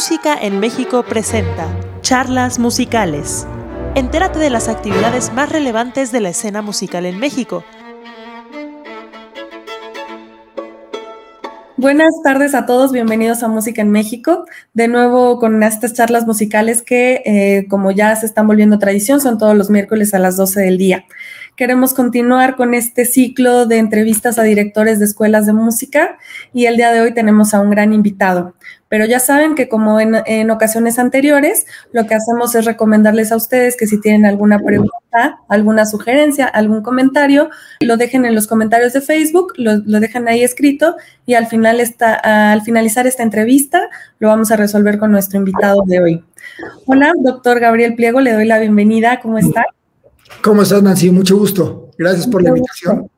Música en México presenta Charlas Musicales. Entérate de las actividades más relevantes de la escena musical en México. Buenas tardes a todos, bienvenidos a Música en México. De nuevo con estas charlas musicales que, eh, como ya se están volviendo tradición, son todos los miércoles a las 12 del día queremos continuar con este ciclo de entrevistas a directores de escuelas de música y el día de hoy tenemos a un gran invitado. Pero ya saben que como en, ocasiones anteriores, lo que hacemos es recomendarles a ustedes que si tienen alguna pregunta, alguna sugerencia, algún comentario, lo dejen en los comentarios de Facebook, lo, lo dejan ahí escrito y al, final esta, al finalizar esta entrevista lo vamos a resolver con nuestro invitado de hoy. Hola, doctor Gabriel Pliego, le doy la bienvenida. ¿Cómo está? ¿Cómo estás, Nancy? Mucho gusto. Gracias por la invitación.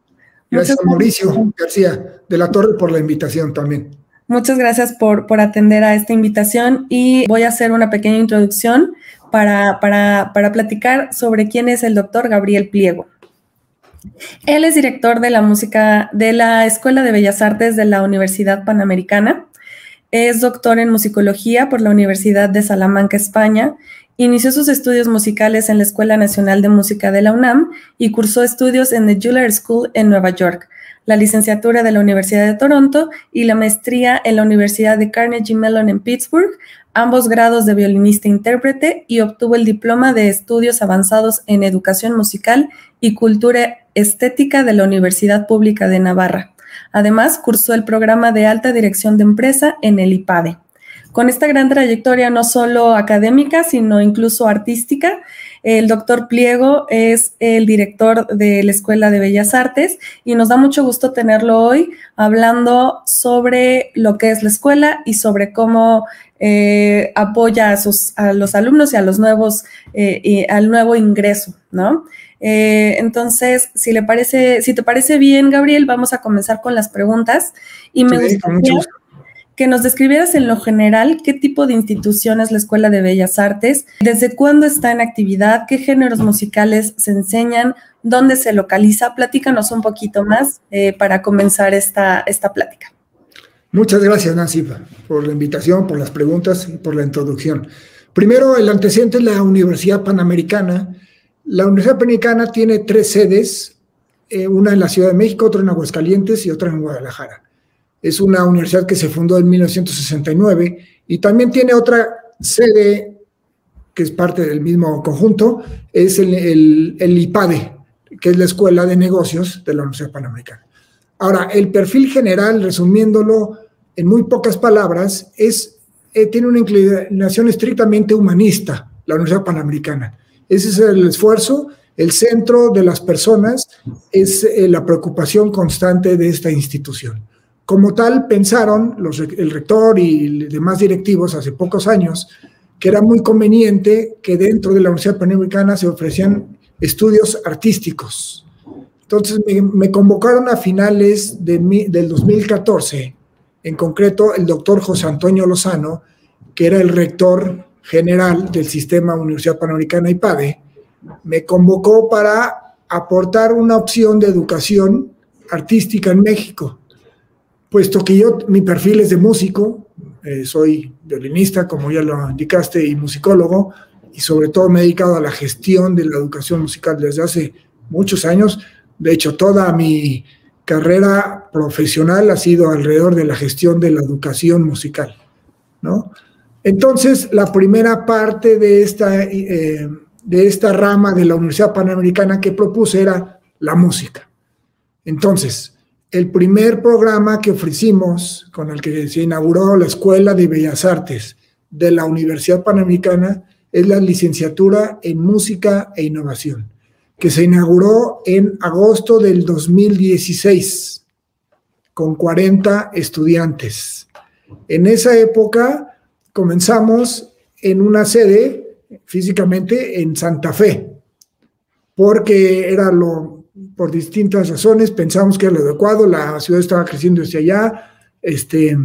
Gracias a Mauricio García de la Torre por la invitación también. Muchas gracias por, por atender a esta invitación y voy a hacer una pequeña introducción para, para, para platicar sobre quién es el doctor Gabriel Pliego. Él es director de la música de la Escuela de Bellas Artes de la Universidad Panamericana. Es doctor en musicología por la Universidad de Salamanca, España, Inició sus estudios musicales en la Escuela Nacional de Música de la UNAM y cursó estudios en The Juilliard School en Nueva York, la licenciatura de la Universidad de Toronto y la maestría en la Universidad de Carnegie Mellon en Pittsburgh, ambos grados de violinista intérprete, y obtuvo el diploma de estudios avanzados en educación musical y cultura estética de la Universidad Pública de Navarra. Además, cursó el programa de alta dirección de empresa en el IPADE con esta gran trayectoria no solo académica, sino incluso artística. El doctor Pliego es el director de la Escuela de Bellas Artes y nos da mucho gusto tenerlo hoy hablando sobre lo que es la escuela y sobre cómo eh, apoya a, sus, a, los alumnos y a los nuevos, eh, y al nuevo ingreso, ¿no? Eh, entonces, si le parece, si te parece bien, Gabriel, vamos a comenzar con las preguntas y me gustaría que nos describieras en lo general qué tipo de institución es la Escuela de Bellas Artes, desde cuándo está en actividad, qué géneros musicales se enseñan, dónde se localiza. Platícanos un poquito más eh, para comenzar esta, esta plática. Muchas gracias, Nancy, por la invitación, por las preguntas y por la introducción. Primero, el antecedente es la Universidad Panamericana. La Universidad Panamericana tiene tres sedes, eh, una en la Ciudad de México, otra en Aguascalientes y otra en Guadalajara es una universidad que se fundó en 1969 y también tiene otra sede que es parte del mismo conjunto, es el, IPADE, que es la Escuela de Negocios de la Universidad Panamericana. Ahora, el perfil general, resumiéndolo en muy pocas palabras, es, eh, tiene una inclinación estrictamente humanista, la Universidad Panamericana. Ese es el esfuerzo, el centro de las personas es eh, la preocupación constante de esta institución. Como tal, pensaron el rector y demás directivos hace pocos años que era muy conveniente que dentro de la Universidad Panamericana se ofrecían estudios artísticos. Entonces me, convocaron a finales de, del 2014, en concreto el doctor José Antonio Lozano, que era el rector general del sistema Universidad Panamericana IPADE, me convocó para aportar una opción de educación artística en México puesto que yo, mi perfil es de músico, eh, soy violinista, como ya lo indicaste, y musicólogo, y sobre todo me he dedicado a la gestión de la educación musical desde hace muchos años. De hecho, toda mi carrera profesional ha sido alrededor de la gestión de la educación musical, ¿no? Entonces, la primera parte de esta, eh, de esta rama de la Universidad Panamericana que propuse era la música. Entonces, el primer programa que ofrecimos, con el que se inauguró la Escuela de Bellas Artes de la Universidad Panamericana, es la licenciatura en Música e Innovación, que se inauguró en agosto del 2016 con 40 estudiantes. En esa época comenzamos en una sede físicamente en Santa Fe, porque era lo por distintas razones, pensamos que era lo adecuado, la ciudad estaba creciendo hacia allá, este,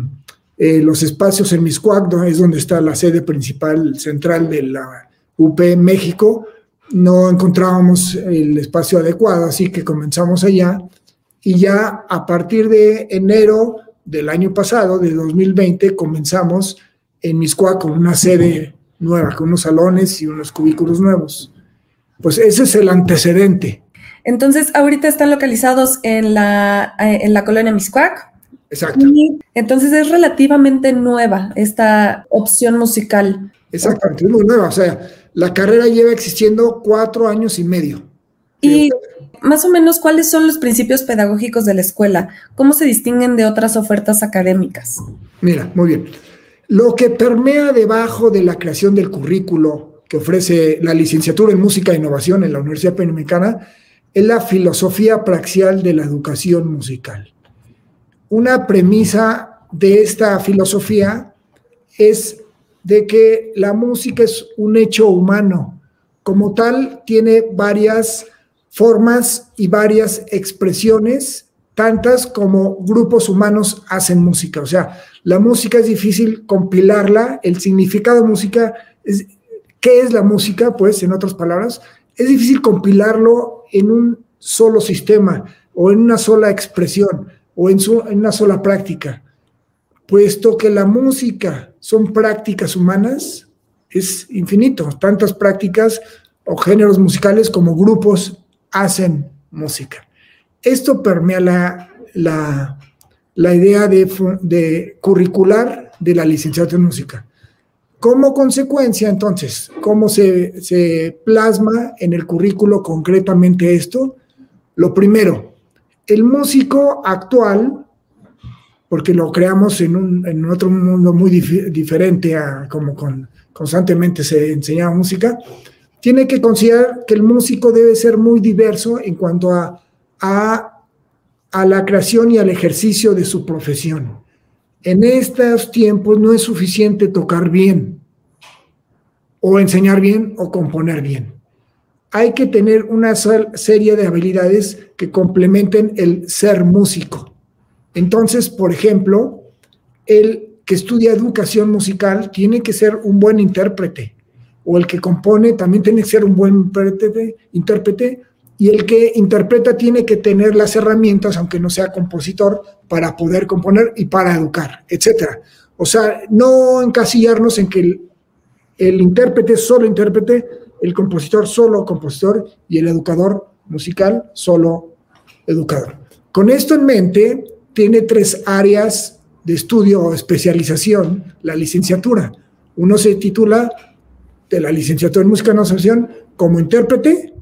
eh, los espacios en Miscuac, es donde está la sede principal central de la UP México, no encontrábamos el espacio adecuado, así que comenzamos allá y ya a partir de enero del año pasado, de 2020, comenzamos en Miscuac con una sede nueva, con unos salones y unos cubículos nuevos. Pues ese es el antecedente. Entonces, ahorita están localizados en la, eh, en la colonia Miscuac. Exacto. Y entonces es relativamente nueva esta opción musical. Exactamente, es muy nueva. O sea, la carrera lleva existiendo cuatro años y medio. Y más o menos, ¿cuáles son los principios pedagógicos de la escuela? ¿Cómo se distinguen de otras ofertas académicas? Mira, muy bien. Lo que permea debajo de la creación del currículo que ofrece la licenciatura en música e innovación en la Universidad Panamericana es la filosofía praxial de la educación musical. Una premisa de esta filosofía es de que la música es un hecho humano. Como tal, tiene varias formas y varias expresiones, tantas como grupos humanos hacen música. O sea, la música es difícil compilarla, el significado de música es, ¿qué es la música? Pues, en otras palabras, es difícil compilarlo en un solo sistema o en una sola expresión o en, en una sola práctica, puesto que la música son prácticas humanas, es infinito, tantas prácticas o géneros musicales como grupos hacen música. Esto permea la, la, idea de, de, curricular de la licenciatura en música. Como consecuencia, entonces, ¿cómo se, se plasma en el currículo concretamente esto? Lo primero, el músico actual, porque lo creamos en, un, en otro mundo muy diferente a como con, constantemente se enseñaba música, tiene que considerar que el músico debe ser muy diverso en cuanto a, a, la creación y al ejercicio de su profesión. En estos tiempos no es suficiente tocar bien, o enseñar bien, o componer bien. Hay que tener una serie de habilidades que complementen el ser músico. Entonces, por ejemplo, el que estudia educación musical tiene que ser un buen intérprete o el que compone también tiene que ser un buen intérprete, y el que interpreta tiene que tener las herramientas, aunque no sea compositor, para poder componer y para educar, etc. O sea, no encasillarnos en que el, el intérprete solo intérprete, el compositor solo compositor y el educador musical solo educador. Con esto en mente, tiene tres áreas de estudio o especialización la licenciatura. Uno se titula de la licenciatura en música en asociación como intérprete,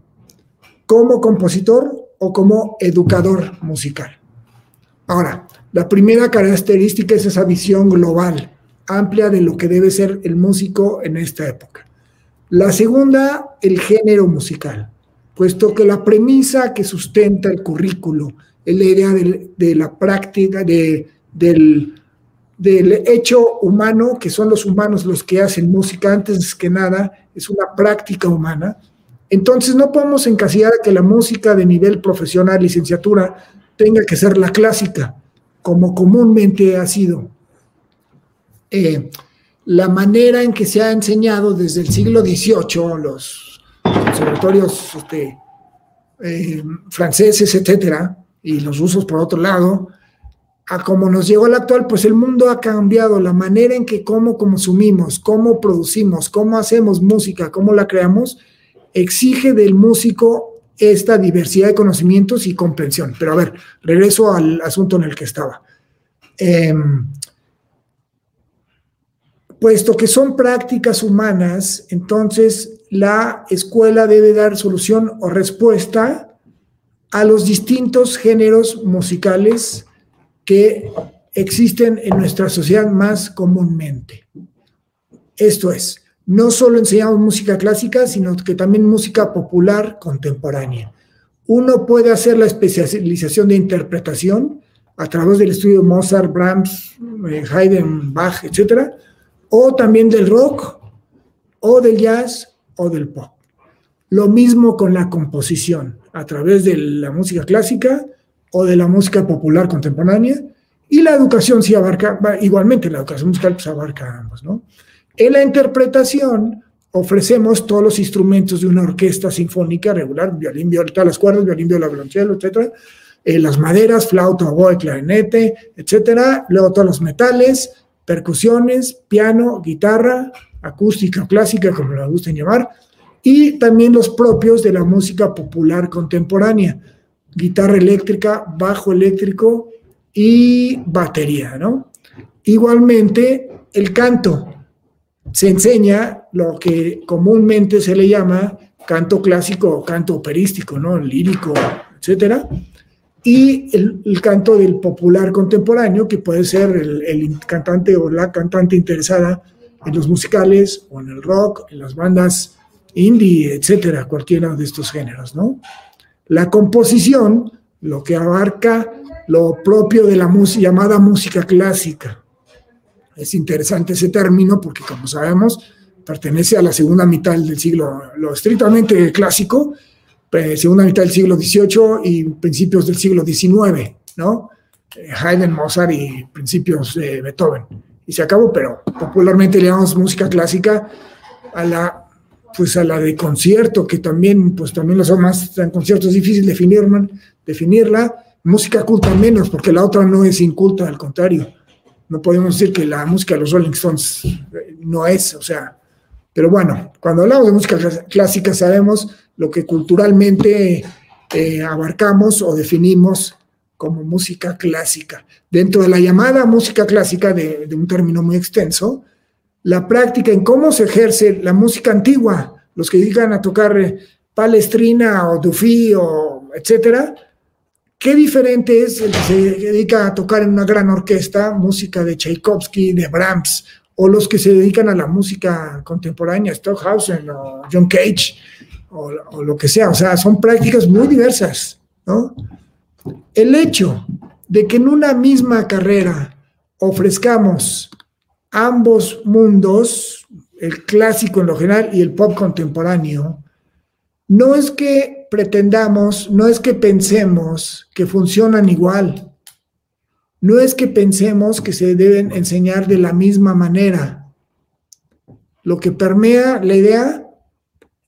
como compositor o como educador musical. Ahora, la primera característica es esa visión global, amplia de lo que debe ser el músico en esta época. La segunda, el género musical, puesto que la premisa que sustenta el currículo es la idea de, la práctica, de, del del hecho humano, que son los humanos los que hacen música, antes que nada, es una práctica humana. Entonces no podemos encasillar que la música de nivel profesional, licenciatura, tenga que ser la clásica, como comúnmente ha sido. Eh, la manera en que se ha enseñado desde el siglo XVIII, los conservatorios este, eh, franceses, etcétera, y los rusos por otro lado, a como nos llegó al actual, pues el mundo ha cambiado, la manera en que cómo consumimos, cómo producimos, cómo hacemos música, cómo la creamos, exige del músico esta diversidad de conocimientos y comprensión. Pero a ver, regreso al asunto en el que estaba. Em, puesto que son prácticas humanas, entonces la escuela debe dar solución o respuesta a los distintos géneros musicales que existen en nuestra sociedad más comúnmente. Esto es, no solo enseñamos música clásica, sino que también música popular contemporánea. Uno puede hacer la especialización de interpretación a través del estudio Mozart, Brahms, eh, Haydn, Bach, etc. O también del rock, o del jazz, o del pop. Lo mismo con la composición, a través de la música clásica, o de la música popular contemporánea, y la educación sí abarca, igualmente la educación musical pues abarca ambos, ¿no? En la interpretación ofrecemos todos los instrumentos de una orquesta sinfónica regular, violín, todas las cuerdas, violín, viola, violonchelo, etcétera, eh, las maderas, flauta, oboe, clarinete, etcétera, luego todos los metales, percusiones, piano, guitarra, acústica, clásica, como la gusten llamar, y también los propios de la música popular contemporánea, guitarra eléctrica, bajo eléctrico y batería, ¿no? Igualmente, el canto. Se enseña lo que comúnmente se le llama canto clásico o canto operístico, ¿no? Lírico, etcétera. Y el, canto del popular contemporáneo, que puede ser el, cantante o la cantante interesada en los musicales o en el rock, en las bandas indie, etcétera, cualquiera de estos géneros, ¿no? La composición, lo que abarca lo propio de la llamada música clásica. Es interesante ese término porque, como sabemos, pertenece a la segunda mitad del siglo, lo estrictamente clásico, segunda mitad del siglo XVIII y principios del siglo XIX, ¿no? Eh, Haydn, Mozart y principios de Beethoven. Y se acabó, pero popularmente le llamamos música clásica a la pues a la de concierto, que también, pues también son más, en conciertos es difícil definir, definirla, música culta menos, porque la otra no es inculta, al contrario. No podemos decir que la música de los Rolling Stones eh, no es, o sea, pero bueno, cuando hablamos de música clásica sabemos lo que culturalmente eh, abarcamos o definimos como música clásica. Dentro de la llamada música clásica, de, de un término muy extenso, la práctica en cómo se ejerce la música antigua, los que dedican a tocar eh, palestrina o dufí o etcétera, qué diferente es el que se dedica a tocar en una gran orquesta música de Tchaikovsky, de Brahms, o los que se dedican a la música contemporánea, Stockhausen o John Cage, o, o lo que sea. O sea, son prácticas muy diversas, ¿no? El hecho de que en una misma carrera ofrezcamos ambos mundos, el clásico en lo general y el pop contemporáneo, no es que pretendamos, no es que pensemos que funcionan igual, no es que pensemos que se deben enseñar de la misma manera. Lo que permea la idea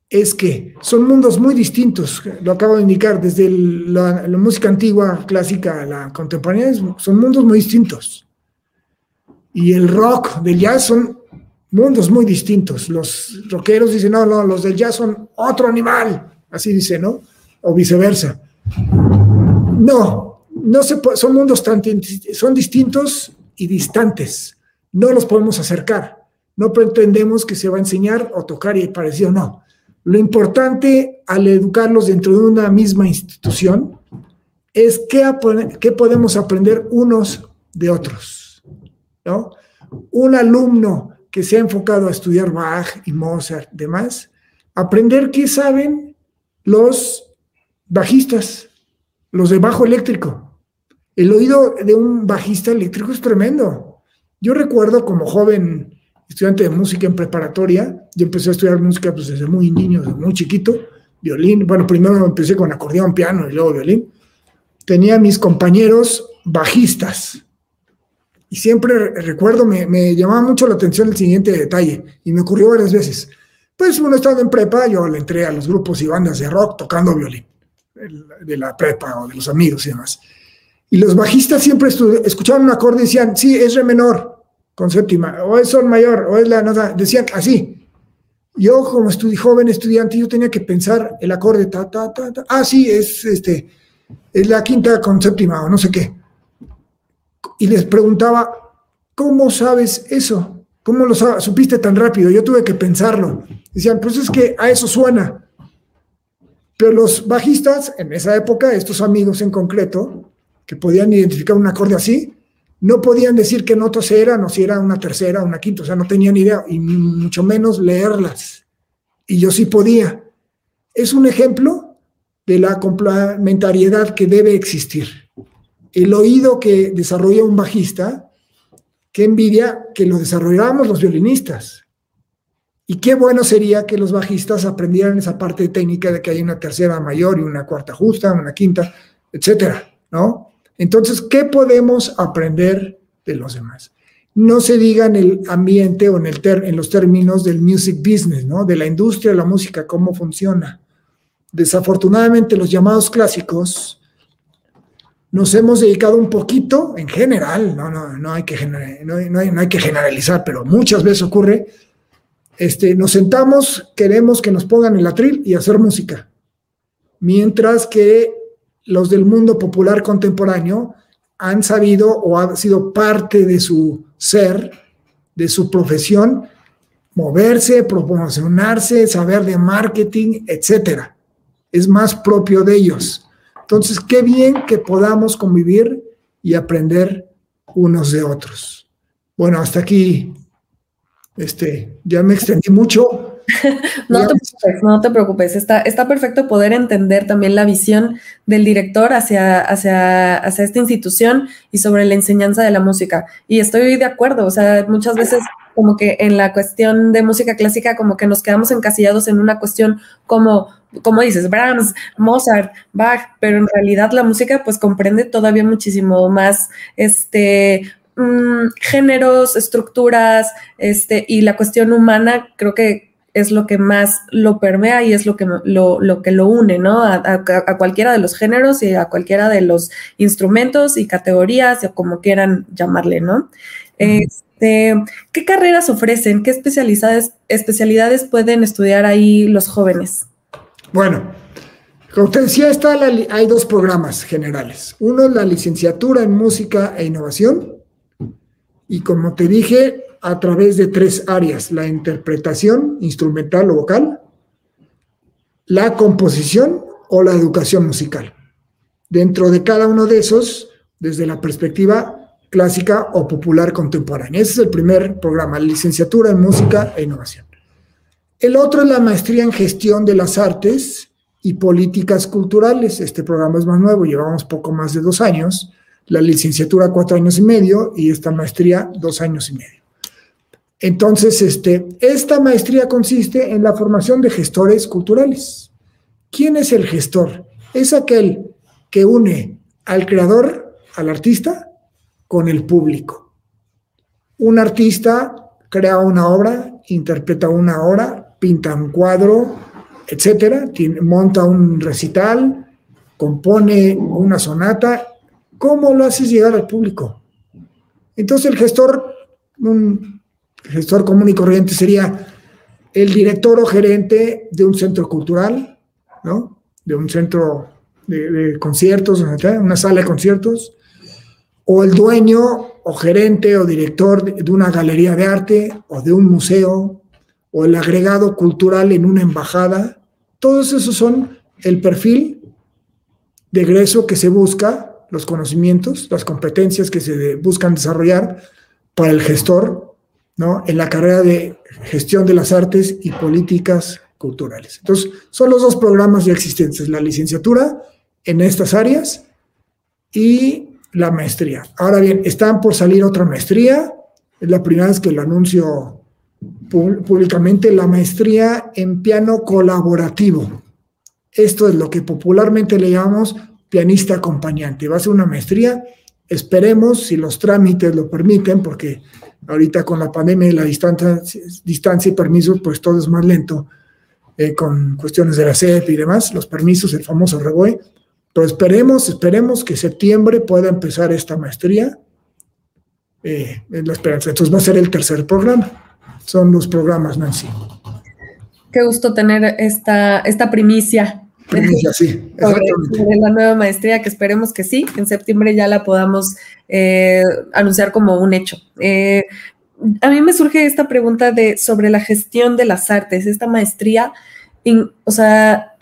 es que son mundos muy distintos, lo acabo de indicar, desde la, la música antigua, clásica, a la contemporánea, son mundos muy distintos. Y el rock del jazz son mundos muy distintos. Los rockeros dicen, no, no, los del jazz son otro animal, así dice, ¿no? O viceversa. No, no se son mundos tan, son distintos y distantes. No los podemos acercar. No pretendemos que se va a enseñar o tocar y parecido, no. Lo importante al educarlos dentro de una misma institución es qué, qué podemos aprender unos de otros. Un alumno que se ha enfocado a estudiar Bach y Mozart, demás, aprender qué saben los bajistas, los de bajo eléctrico. El oído de un bajista eléctrico es tremendo. Yo recuerdo como joven estudiante de música en preparatoria, yo empecé a estudiar música pues, desde muy niño, desde muy chiquito, violín, bueno, primero empecé con acordeón, piano y luego violín. Tenía mis compañeros bajistas, y siempre recuerdo, me, llamaba mucho la atención el siguiente detalle, y me ocurrió varias veces. Pues uno estaba en prepa, yo le entré a los grupos y bandas de rock tocando violín, de la prepa o de los amigos y demás. Y los bajistas siempre escuchaban un acorde y decían, sí, es re menor con séptima, o es sol mayor, o es la nota, decían así. Yo como joven estudiante, yo tenía que pensar el acorde, ta, ta, ta, ta. Ah, sí, es, este, es la quinta con séptima, o no sé qué y les preguntaba, ¿cómo sabes eso? ¿Cómo lo supiste tan rápido? Yo tuve que pensarlo. Decían, pues es que a eso suena. Pero los bajistas, en esa época, estos amigos en concreto, que podían identificar un acorde así, no podían decir qué notas eran o si era una tercera o una quinta, o sea, no tenían idea, y mucho menos leerlas. Y yo sí podía. Es un ejemplo de la complementariedad que debe existir el oído que desarrolla un bajista, qué envidia que lo desarrolláramos los violinistas. Y qué bueno sería que los bajistas aprendieran esa parte técnica de que hay una tercera mayor y una cuarta justa, una quinta, etcétera, ¿no? Entonces, ¿qué podemos aprender de los demás? No se diga en el ambiente o en, en los términos del music business, ¿no? De la industria de la música, cómo funciona. Desafortunadamente, los llamados clásicos nos hemos dedicado un poquito, en general, no, no, no, hay, que no, no, hay, no hay que generalizar, pero muchas veces ocurre, este, nos sentamos, queremos que nos pongan el atril y hacer música, mientras que los del mundo popular contemporáneo han sabido o ha sido parte de su ser, de su profesión, moverse, promocionarse, saber de marketing, etcétera. Es más propio de ellos. Entonces, qué bien que podamos convivir y aprender unos de otros. Bueno, hasta aquí, este, ya me extendí mucho. no, te preocupes, no te preocupes. Está, está perfecto poder entender también la visión del director hacia, hacia, hacia esta institución y sobre la enseñanza de la música. Y estoy de acuerdo, o sea, muchas veces como que en la cuestión de música clásica como que nos quedamos encasillados en una cuestión como como dices, Brahms, Mozart, Bach, pero en realidad la música pues comprende todavía muchísimo más este mm, géneros, estructuras, este, y la cuestión humana creo que es lo que más lo permea y es lo que lo, que lo une, ¿no? A, cualquiera de los géneros y a cualquiera de los instrumentos y categorías, o como quieran llamarle, ¿no? Este, ¿Qué carreras ofrecen? ¿Qué especialidades, especialidades pueden estudiar ahí los jóvenes? Bueno, como te está hay dos programas generales. Uno es la licenciatura en música e innovación. Y como te dije, a través de tres áreas, la interpretación instrumental o vocal, la composición o la educación musical. Dentro de cada uno de esos, desde la perspectiva clásica o popular contemporánea. Ese es el primer programa, licenciatura en música e innovación. El otro es la maestría en gestión de las artes y políticas culturales. Este programa es más nuevo, llevamos poco más de dos años. La licenciatura cuatro años y medio y esta maestría dos años y medio. Entonces, este, esta maestría consiste en la formación de gestores culturales. ¿Quién es el gestor? Es aquel que une al creador, al artista, con el público. Un artista crea una obra, interpreta una obra, pinta un cuadro, etcétera, monta un recital, compone una sonata, ¿cómo lo haces llegar al público? Entonces el gestor, un gestor común y corriente sería el director o gerente de un centro cultural, ¿no? De un centro de, conciertos, una sala de conciertos, o el dueño o gerente o director de una galería de arte o de un museo o el agregado cultural en una embajada, todos esos son el perfil de egreso que se busca, los conocimientos, las competencias que se buscan desarrollar para el gestor, ¿no? En la carrera de gestión de las artes y políticas culturales. Entonces, son los dos programas ya existentes, la licenciatura en estas áreas y la maestría. Ahora bien, están por salir otra maestría, es la primera vez que lo anuncio públicamente la maestría en piano colaborativo. Esto es lo que popularmente le llamamos pianista acompañante. Va a ser una maestría, esperemos, si los trámites lo permiten, porque ahorita con la pandemia y la distancia, distancia y permisos, pues todo es más lento, eh, con cuestiones de la SEP y demás, los permisos, el famoso REBOE, pero esperemos, esperemos que septiembre pueda empezar esta maestría, eh, la esperanza. Entonces va a ser el tercer programa son los programas, Nancy. Qué gusto tener esta, esta primicia. Primicia, sí, exactamente. la nueva maestría, que esperemos que sí, en septiembre ya la podamos eh, anunciar como un hecho. Eh, a mí me surge esta pregunta de sobre la gestión de las artes, esta maestría, o sea,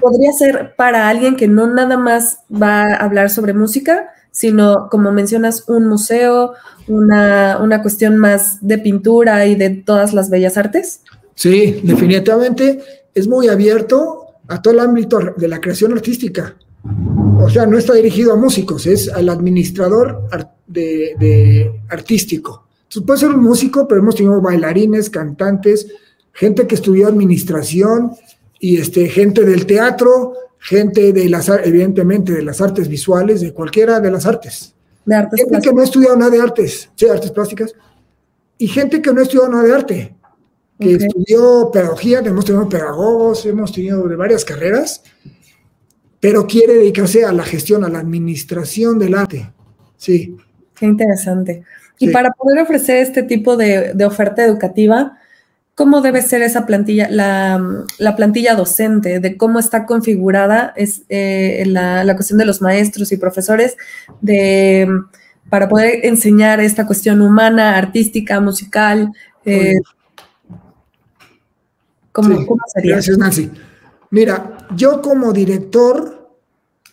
podría ser para alguien que no nada más va a hablar sobre música, sino, como mencionas, un museo, una, una cuestión más de pintura y de todas las bellas artes? Sí, definitivamente es muy abierto a todo el ámbito de la creación artística. O sea, no está dirigido a músicos, es al administrador de, artístico. Entonces, puede ser un músico, pero hemos tenido bailarines, cantantes, gente que estudió administración y este, gente del teatro, gente de las, evidentemente, de las artes visuales, de cualquiera de las artes. De artes gente que no ha estudiado nada de artes, sí, artes plásticas, y gente que no ha estudiado nada de arte, que estudió pedagogía, que hemos tenido pedagogos, hemos tenido de varias carreras, pero quiere dedicarse a la gestión, a la administración del arte. Sí. Qué interesante. Y para poder ofrecer este tipo de, oferta educativa, ¿cómo debe ser esa plantilla, la, plantilla docente, de cómo está configurada es, eh, la, cuestión de los maestros y profesores de, para poder enseñar esta cuestión humana, artística, musical? Eh, ¿cómo, sería? Gracias, Nancy. Mira, yo como director,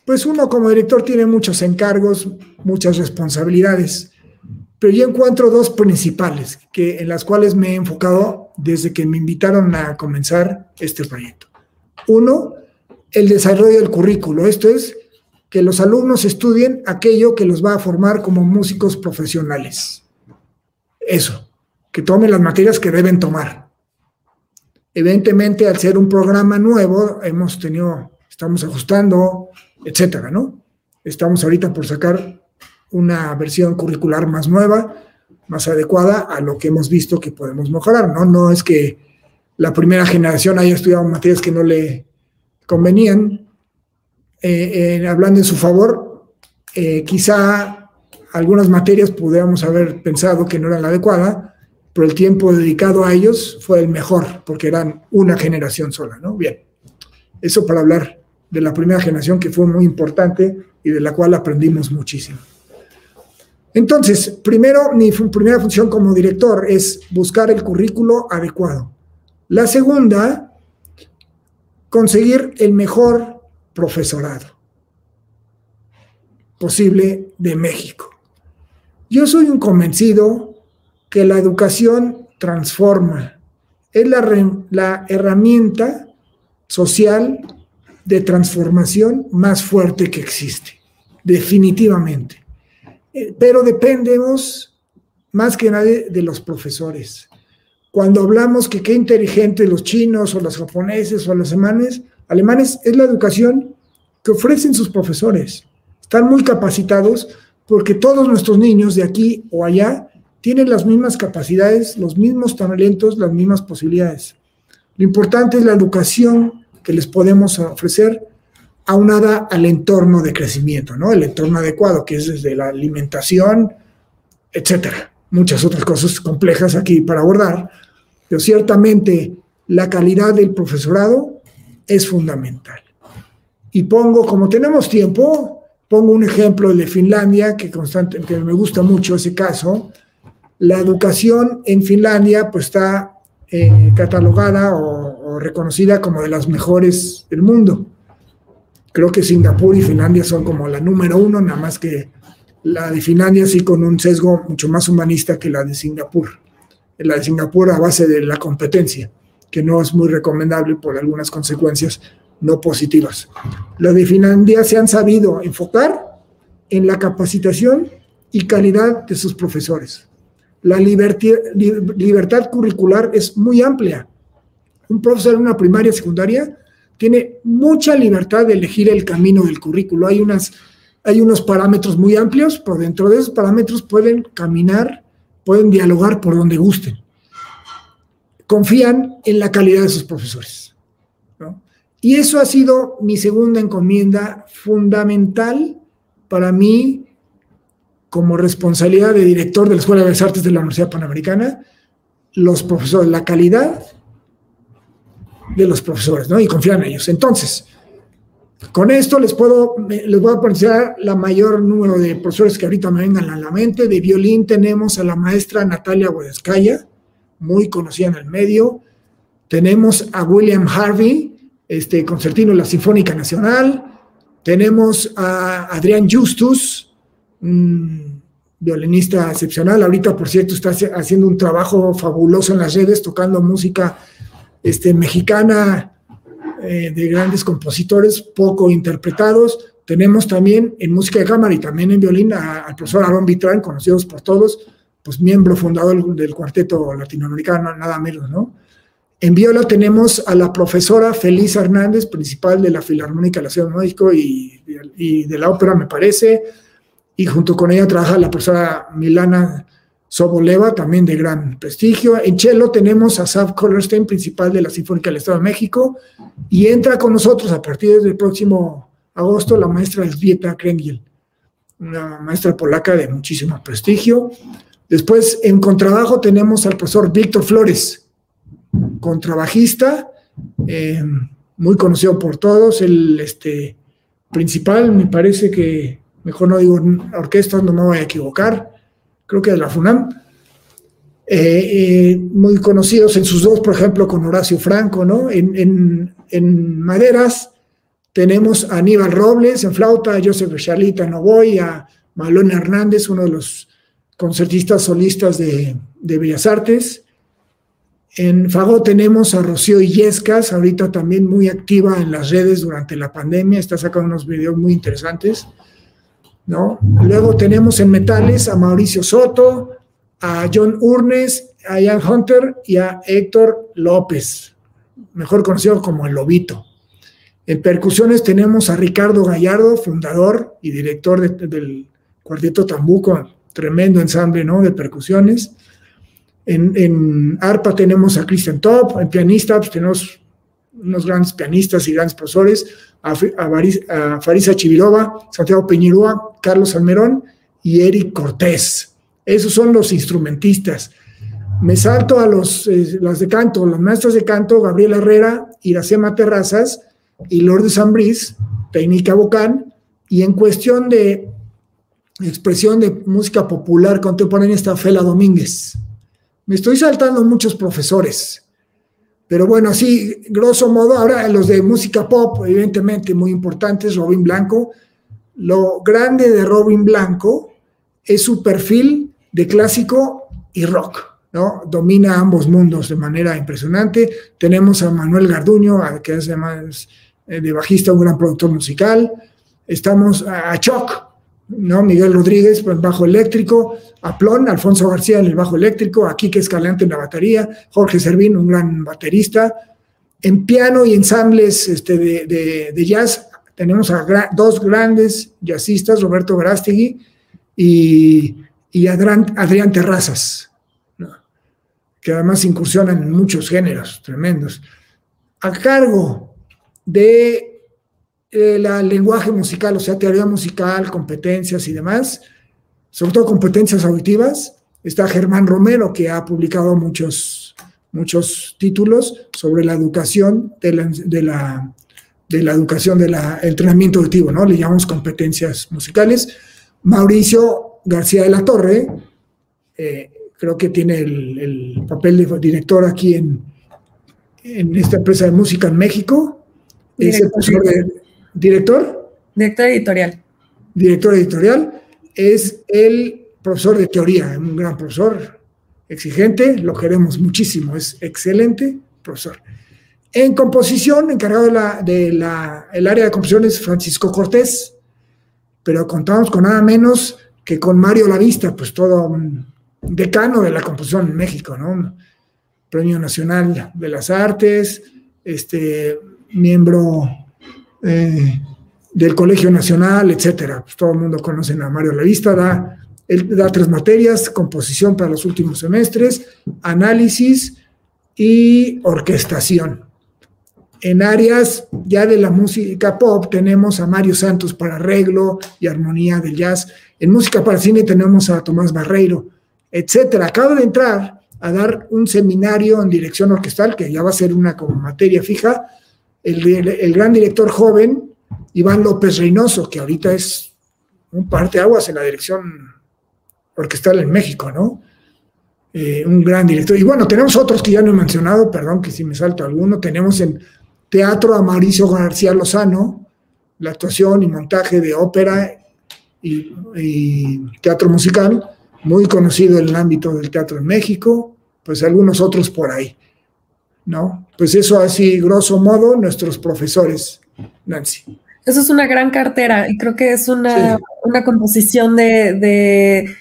pues uno como director tiene muchos encargos, muchas responsabilidades. Pero yo encuentro dos principales que, en las cuales me he enfocado desde que me invitaron a comenzar este proyecto. Uno, el desarrollo del currículo. Esto es que los alumnos estudien aquello que los va a formar como músicos profesionales. Eso, que tomen las materias que deben tomar. Evidentemente, al ser un programa nuevo, hemos tenido, estamos ajustando, etcétera, ¿no? Estamos ahorita por sacar una versión curricular más nueva, más adecuada a lo que hemos visto que podemos mejorar, ¿no? No es que la primera generación haya estudiado materias que no le convenían. Eh, eh, hablando en su favor, eh, quizá algunas materias pudiéramos haber pensado que no eran la adecuada, pero el tiempo dedicado a ellos fue el mejor, porque eran una generación sola, ¿no? Bien, eso para hablar de la primera generación que fue muy importante y de la cual aprendimos muchísimo. Entonces, primero, mi primera función como director es buscar el currículo adecuado. La segunda, conseguir el mejor profesorado posible de México. Yo soy un convencido que la educación transforma, es la, la herramienta social de transformación más fuerte que existe, definitivamente. Pero dependemos más que nadie de los profesores. Cuando hablamos que qué inteligente los chinos o los japoneses o los alemanes, alemanes es la educación que ofrecen sus profesores. Están muy capacitados porque todos nuestros niños de aquí o allá tienen las mismas capacidades, los mismos talentos, las mismas posibilidades. Lo importante es la educación que les podemos ofrecer aunada al entorno de crecimiento, ¿no? El entorno adecuado, que es desde la alimentación, etcétera. Muchas otras cosas complejas aquí para abordar, pero ciertamente la calidad del profesorado es fundamental. Y pongo, como tenemos tiempo, pongo un ejemplo de Finlandia, que, constante, que me gusta mucho ese caso. La educación en Finlandia pues, está eh, catalogada o reconocida como de las mejores del mundo Creo que Singapur y Finlandia son como la número uno, nada más que la de Finlandia sí con un sesgo mucho más humanista que la de Singapur. La de Singapur a base de la competencia, que no es muy recomendable por algunas consecuencias no positivas. La de Finlandia se han sabido enfocar en la capacitación y calidad de sus profesores. La libertad curricular es muy amplia. Un profesor en una primaria, secundaria, tiene mucha libertad de elegir el camino del currículo. Hay, unas, hay unos parámetros muy amplios, por dentro de esos parámetros pueden caminar, pueden dialogar por donde gusten. Confían en la calidad de sus profesores. Y eso ha sido mi segunda encomienda fundamental para mí como responsabilidad de director de la Escuela de Bellas Artes de la Universidad Panamericana, los profesores, la calidad de los profesores, ¿no? Y confían en ellos. Entonces, con esto les puedo, les voy a poner la mayor número de profesores que ahorita me vengan a la mente. De violín tenemos a la maestra Natalia Guadescaya, muy conocida en el medio. Tenemos a William Harvey, este concertino de la Sinfónica Nacional. Tenemos a Adrián Justus, un violinista excepcional. Ahorita, por cierto, está haciendo un trabajo fabuloso en las redes, tocando música este, mexicana eh, de grandes compositores poco interpretados. Tenemos también en música de cámara y también en violín al profesor Aaron Vitrán, conocidos por todos, pues miembro fundador del cuarteto latinoamericano, nada menos, ¿no? En viola tenemos a la profesora Feliz Hernández, principal de la Filarmónica de la Ciudad de México y, y de la ópera, me parece, y junto con ella trabaja la profesora Milana Soboleva, también de gran prestigio. En Chelo tenemos a Sav Collerstein, principal de la Sinfónica del Estado de México, y entra con nosotros a partir del próximo agosto, la maestra Elżbieta Krengiel, una maestra polaca de muchísimo prestigio. Después, en contrabajo tenemos al profesor Víctor Flores, contrabajista, eh, muy conocido por todos, el este, principal, me parece que, mejor no digo orquesta, no me voy a equivocar, creo que de la FUNAM, eh, eh, muy conocidos en sus dos, por ejemplo, con Horacio Franco, ¿no? En, maderas tenemos a Aníbal Robles en flauta, a Joseph Charlita Novoy, a Malón Hernández, uno de los concertistas solistas de, Bellas Artes. En Fago tenemos a Rocío Illescas, ahorita también muy activa en las redes durante la pandemia, está sacando unos videos muy interesantes. ¿No? Luego tenemos en metales a Mauricio Soto, a John Urnes, a Ian Hunter y a Héctor López, mejor conocido como el Lobito. En percusiones tenemos a Ricardo Gallardo, fundador y director del Cuarteto Tambuco, tremendo ensamble ¿no? de percusiones. En, arpa tenemos a Christian Top, en pianista pues, tenemos unos grandes pianistas y grandes profesores, a, Farisa Chivirova, Santiago Peñirúa, Carlos Almerón y Eric Cortés. Esos son los instrumentistas. Me salto a los, eh, las de canto, las maestras de canto, Gabriela Herrera, Iracema Terrazas y Lourdes Zambriz, técnica vocal, y en cuestión de expresión de música popular contemporánea está Fela Domínguez. Me estoy saltando muchos profesores, pero bueno, así, grosso modo, ahora los de música pop, evidentemente muy importantes, Robin Blanco. Lo grande de Robin Blanco es su perfil de clásico y rock, ¿no? Domina ambos mundos de manera impresionante. Tenemos a Manuel Garduño, que es además eh, de bajista, un gran productor musical. Estamos a Choc, ¿no? Miguel Rodríguez, pues, bajo eléctrico, a Plon, Alfonso García en el bajo eléctrico, a Quique Escalante en la batería, Jorge Servín, un gran baterista. En piano y ensambles este, de, jazz tenemos a dos grandes jazzistas, Roberto Grastegui y y Adrián, Terrazas, que además incursionan en muchos géneros tremendos. A cargo de eh, la lenguaje musical, o sea, teoría musical, competencias y demás, sobre todo competencias auditivas, está Germán Romero, que ha publicado muchos, muchos títulos sobre la educación de la, de la, de la educación del entrenamiento auditivo, ¿no? Le llamamos competencias musicales. Mauricio García de la Torre, eh, creo que tiene el, papel de director aquí en, en, esta empresa de música en México. Es el director. Director editorial. Director editorial. Es el profesor de teoría, un gran profesor, exigente, lo queremos muchísimo, es excelente profesor. En composición, encargado de la, de la, área de composición es Francisco Cortés, pero contamos con nada menos que con Mario Lavista, pues todo un decano de la composición en México, ¿no? Premio Nacional de las Artes, este, miembro eh, del Colegio Nacional, etcétera. Pues todo el mundo conoce a Mario Lavista, da, él da tres materias, composición para los últimos semestres, análisis y orquestación. En áreas ya de la música pop tenemos a Mario Santos para arreglo y armonía del jazz en música para cine tenemos a Tomás Barreiro, etcétera. Acaba de entrar a dar un seminario en dirección orquestal, que ya va a ser una como materia fija, el, gran director joven, Iván López Reynoso, que ahorita es un aguas en la dirección orquestal en México, ¿no? Eh, un gran director. Y bueno, tenemos otros que ya no he mencionado, perdón que si me salto alguno. Tenemos en teatro a García Lozano, la actuación y montaje de ópera y, teatro musical, muy conocido en el ámbito del teatro en México, pues algunos otros por ahí, ¿no? Pues eso así, grosso modo, nuestros profesores, Nancy. Eso es una gran cartera y creo que es una, composición de,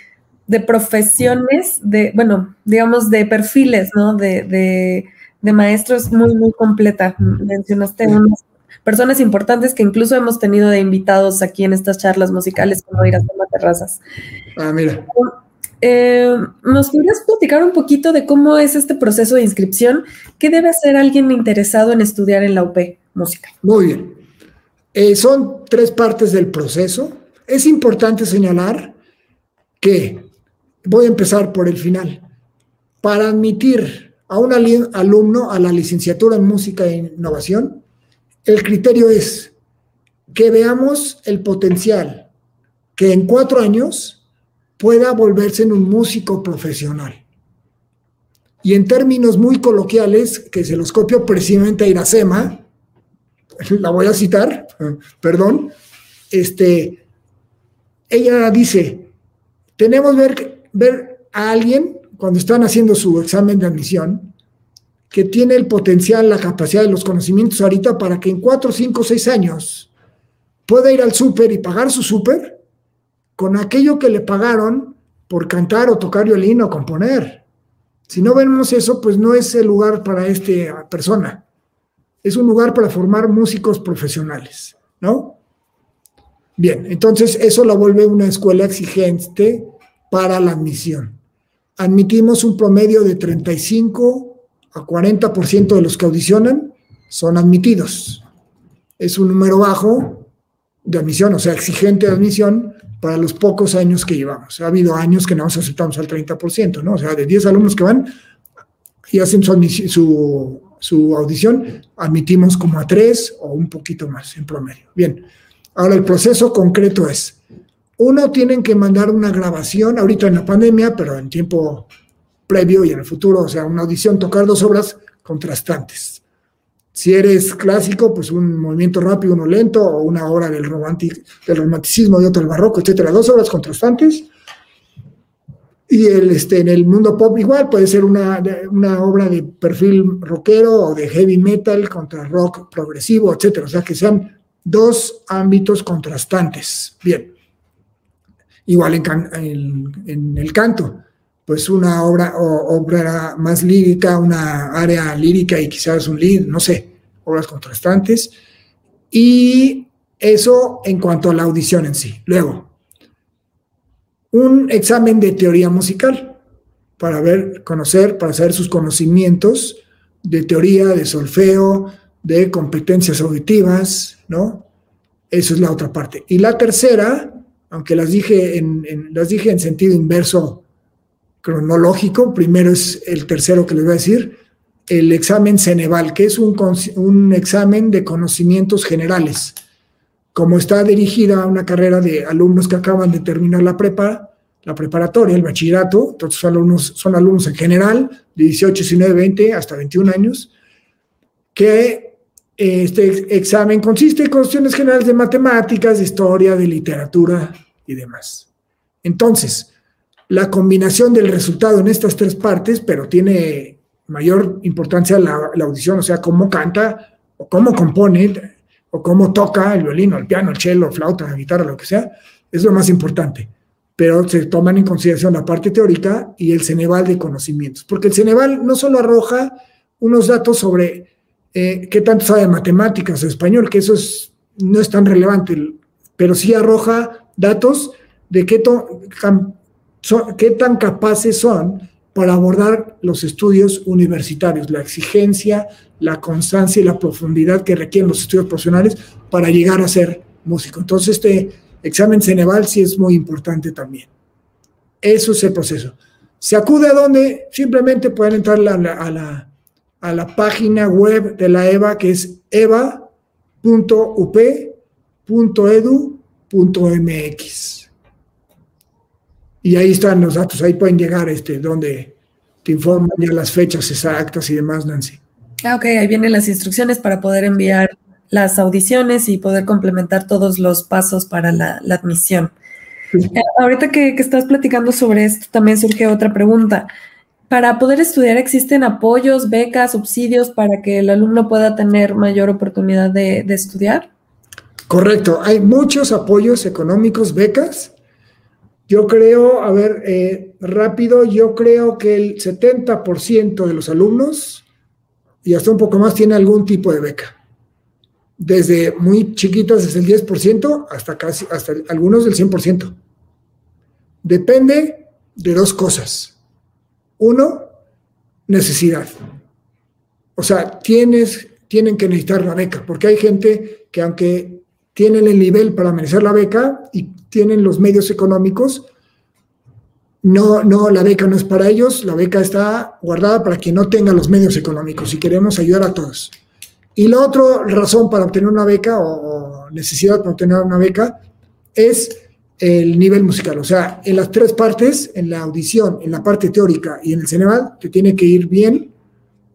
profesiones, de, bueno, digamos, de perfiles, ¿no? De, maestros muy, muy completa. Mencionaste unos personas importantes que incluso hemos tenido de invitados aquí en estas charlas musicales, como Iracema Terrazas. Ah, mira. Eh, ¿Nos podrías platicar un poquito de cómo es este proceso de inscripción? ¿Qué debe hacer alguien interesado en estudiar en la UP música? Muy bien. Eh, son tres partes del proceso. Es importante señalar que, voy a empezar por el final, para admitir a un alumno a la licenciatura en música e innovación, el criterio es que veamos el potencial que en cuatro años pueda volverse en un músico profesional. Y en términos muy coloquiales, que se los copio precisamente a Iracema, la voy a citar, perdón, este, ella dice, tenemos ver, ver a alguien cuando están haciendo su examen de admisión, que tiene el potencial, la capacidad de los conocimientos ahorita para que en cuatro, cinco, seis años pueda ir al súper y pagar su súper con aquello que le pagaron por cantar o tocar violín o componer. Si no vemos eso, pues no es el lugar para esta persona es un lugar para formar músicos profesionales, ¿no? Bien, entonces eso lo vuelve una escuela exigente para la admisión. Admitimos un promedio de 35 a 40% de los que audicionan son admitidos. Es un número bajo de admisión, o sea, exigente de admisión para los pocos años que llevamos. Ha habido años que no nos aceptamos al 30%, ¿no? O sea, de 10 alumnos que van y hacen su, su su audición, admitimos como a tres o un poquito más en promedio. Bien, ahora el proceso concreto es, uno, tienen que mandar una grabación, ahorita en la pandemia, pero en tiempo previo y en el futuro, o sea, una audición, tocar dos obras contrastantes. Si eres clásico, pues un movimiento rápido, uno lento, o una obra del, del romanticismo y otro del barroco, etcétera. Dos obras contrastantes y el, este, en el mundo pop igual puede ser una, una, obra de perfil rockero o de heavy metal contra rock progresivo, etcétera. O sea, que sean dos ámbitos contrastantes. Bien. Igual en, en, el canto, pues una obra, o, obra más lírica, una área lírica y quizás un lead, no sé, obras contrastantes. Y eso en cuanto a la audición en sí. Luego, un examen de teoría musical para ver, conocer, para saber sus conocimientos de teoría, de solfeo, de competencias auditivas, ¿no? Eso es la otra parte. Y la tercera, aunque las dije en, las dije en sentido inverso cronológico, primero es el tercero que les voy a decir, el examen Ceneval, que es un, un examen de conocimientos generales como está dirigida a una carrera de alumnos que acaban de terminar la prepa, la preparatoria, el bachillerato, entonces son alumnos, son alumnos en general de 18, 19, 20 hasta 21 años, que este examen consiste en cuestiones generales de matemáticas, de historia, de literatura y demás. Entonces, la combinación del resultado en estas tres partes, pero tiene mayor importancia la, audición, o sea, cómo canta o cómo compone, o cómo toca el violín, el piano, el cello, flauta, la guitarra, lo que sea, es lo más importante. Pero se toman en consideración la parte teórica y el Ceneval de conocimientos, porque el Ceneval no solo arroja unos datos sobre eh, qué tanto sabe matemáticas o español, que eso no es tan relevante, pero sí arroja datos de qué, qué tan capaces son para abordar los estudios universitarios, la exigencia, la constancia y la profundidad que requieren los estudios profesionales para llegar a ser músico. Entonces, este examen Ceneval sí es muy importante también. Eso es el proceso. ¿Se acude a dónde? Simplemente pueden entrar a la, a la, a la página web de la EVA, que es eva.up.edu.mx y ahí están los datos, ahí pueden llegar este, donde te informan ya las fechas exactas y demás, Nancy. Ah, ok, ahí vienen las instrucciones para poder enviar las audiciones y poder complementar todos los pasos para la, admisión. Eh, ahorita que, que, estás platicando sobre esto, también surge otra pregunta. Para poder estudiar, ¿existen apoyos, becas, subsidios para que el alumno pueda tener mayor oportunidad de, de estudiar? Correcto, hay muchos apoyos económicos, becas, yo creo, a ver, eh, rápido, yo creo que el 70% de los alumnos, y hasta un poco más, tiene algún tipo de beca. Desde muy chiquitos, desde el 10% hasta casi, hasta algunos del 100%. Depende de dos cosas. Uno, necesidad. O sea, tienes, tienen que necesitar la beca, porque hay gente que aunque tienen el nivel para merecer la beca y tienen los medios económicos. No, no, la beca no es para ellos, la beca está guardada para quien no tenga los medios económicos y queremos ayudar a todos. Y la otra razón para obtener una beca o, necesidad para obtener una beca es el nivel musical. O sea, en las tres partes, en la audición, en la parte teórica y en el Ceneval, te tiene que ir bien.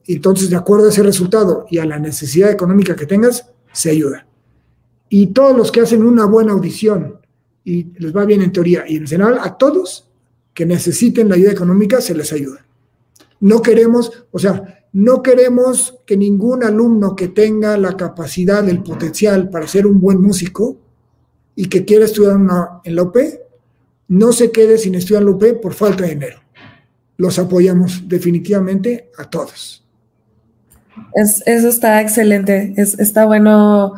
Entonces, de acuerdo a ese resultado y a la necesidad económica que tengas, se ayuda. Y todos los que hacen una buena audición y les va bien en teoría y en general, a todos que necesiten la ayuda económica se les ayuda. No queremos, o sea, no queremos que ningún alumno que tenga la capacidad, el potencial para ser un buen músico y que quiera estudiar en la UP, no se quede sin estudiar en la UP por falta de dinero. Los apoyamos definitivamente a todos. eso está excelente. está bueno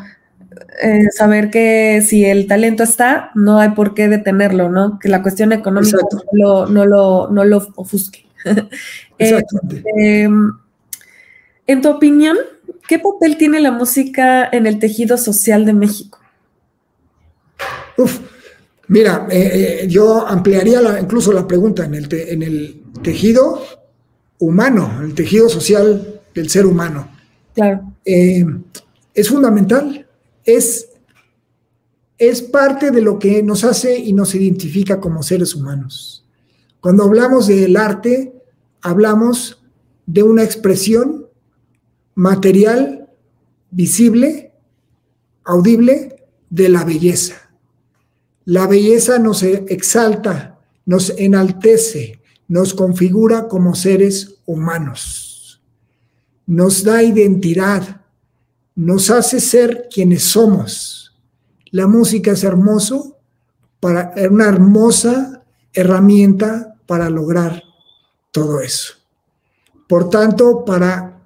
eh, saber que si el talento está, no hay por qué detenerlo, ¿no? Que la cuestión económica no lo, no lo, ofusque. Eh, em, en tu opinión, ¿qué papel tiene la música en el tejido social de México? Uf, mira, eh, yo ampliaría incluso la pregunta en el, en el tejido humano, el tejido social del ser humano. Claro. es fundamental es, es parte de lo que nos hace y nos identifica como seres humanos. Cuando hablamos del arte, hablamos de una expresión material, visible, audible, de la belleza. La belleza nos exalta, nos enaltece, nos configura como seres humanos, nos da identidad, nos hace ser quienes somos. La música es hermoso, para, una hermosa herramienta para lograr todo eso. Por tanto, para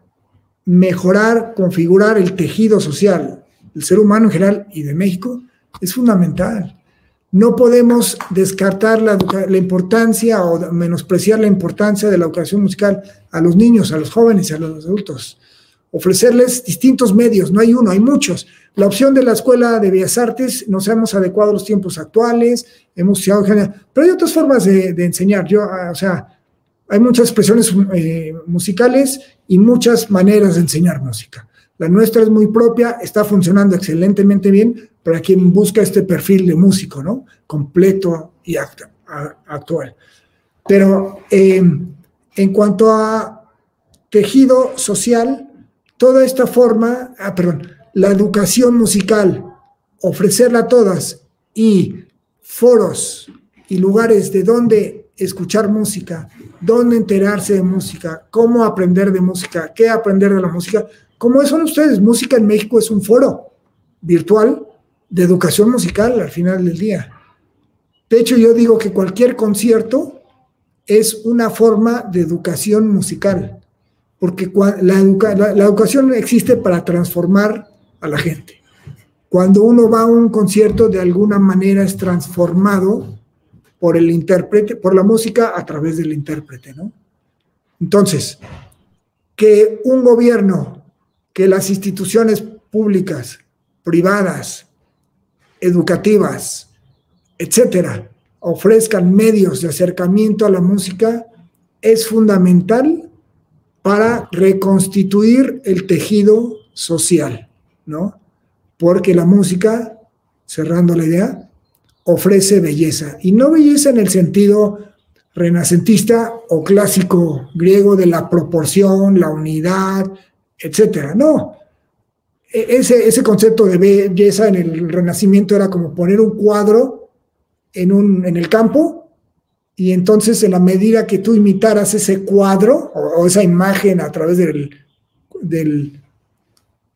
mejorar, configurar el tejido social del ser humano en general y de México, es fundamental. No podemos descartar la, la, importancia o menospreciar la importancia de la educación musical a los niños, a los jóvenes y a los adultos ofrecerles distintos medios, no hay uno, hay muchos. La opción de la Escuela de Bellas Artes nos hemos adecuado a los tiempos actuales, hemos usado pero hay otras formas de, enseñar. Yo, ah, o sea, hay muchas expresiones eh, musicales y muchas maneras de enseñar música. La nuestra es muy propia, está funcionando excelentemente bien para quien busca este perfil de músico, ¿no? Completo y actual. Pero eh, en cuanto a tejido social, toda esta forma, ah, perdón, la educación musical, ofrecerla a todas y foros y lugares de donde escuchar música, dónde enterarse de música, cómo aprender de música, qué aprender de la música, como son ustedes, Música en México es un foro virtual de educación musical al final del día. De hecho, yo digo que cualquier concierto es una forma de educación musical porque la, educación existe para transformar a la gente. Cuando uno va a un concierto, de alguna manera es transformado por el intérprete, por la música a través del intérprete, ¿no? Entonces, que un gobierno, que las instituciones públicas, privadas, educativas, etcétera, ofrezcan medios de acercamiento a la música es fundamental para reconstituir el tejido social, ¿no? Porque la música, cerrando la idea, ofrece belleza, y no belleza en el sentido renacentista o clásico griego de la proporción, la unidad, etcétera, no. E-, ese, ese concepto de belleza en el Renacimiento era como poner un cuadro en, un, en el campo y entonces en la medida que tú imitaras ese cuadro o, esa imagen a través del, del,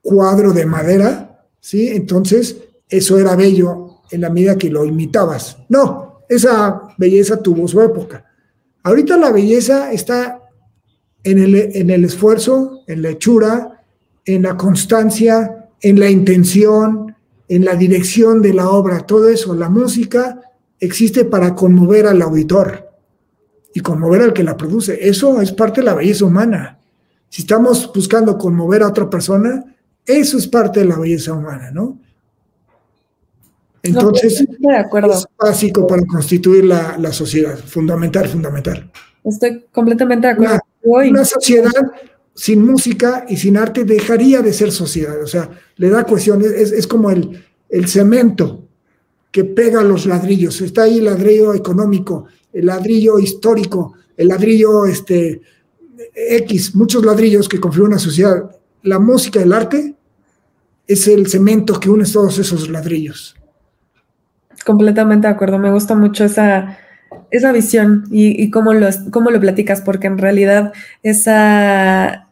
cuadro de madera, ¿sí? Entonces eso era bello en la medida que lo imitabas. No, esa belleza tuvo su época. Ahorita la belleza está en el, en el esfuerzo, en la hechura, en la constancia, en la intención, en la dirección de la obra, todo eso, la música existe para conmover al auditor y conmover al que la produce. Eso es parte de la belleza humana. Si estamos buscando conmover a otra persona, eso es parte de la belleza humana, ¿no? Entonces, de acuerdo. es básico para constituir la, la, sociedad, fundamental, fundamental. Estoy completamente de acuerdo. Una, sociedad sin música y sin arte dejaría de ser sociedad, o sea, le da cuestión, es, es como el, el cemento que pega los ladrillos, está ahí el ladrillo económico, el ladrillo histórico, el ladrillo este, X, muchos ladrillos que configuran una sociedad. La música, el arte, es el cemento que une todos esos ladrillos. Completamente de acuerdo, me gusta mucho esa, esa visión y, cómo, lo, cómo lo platicas, porque en realidad esa,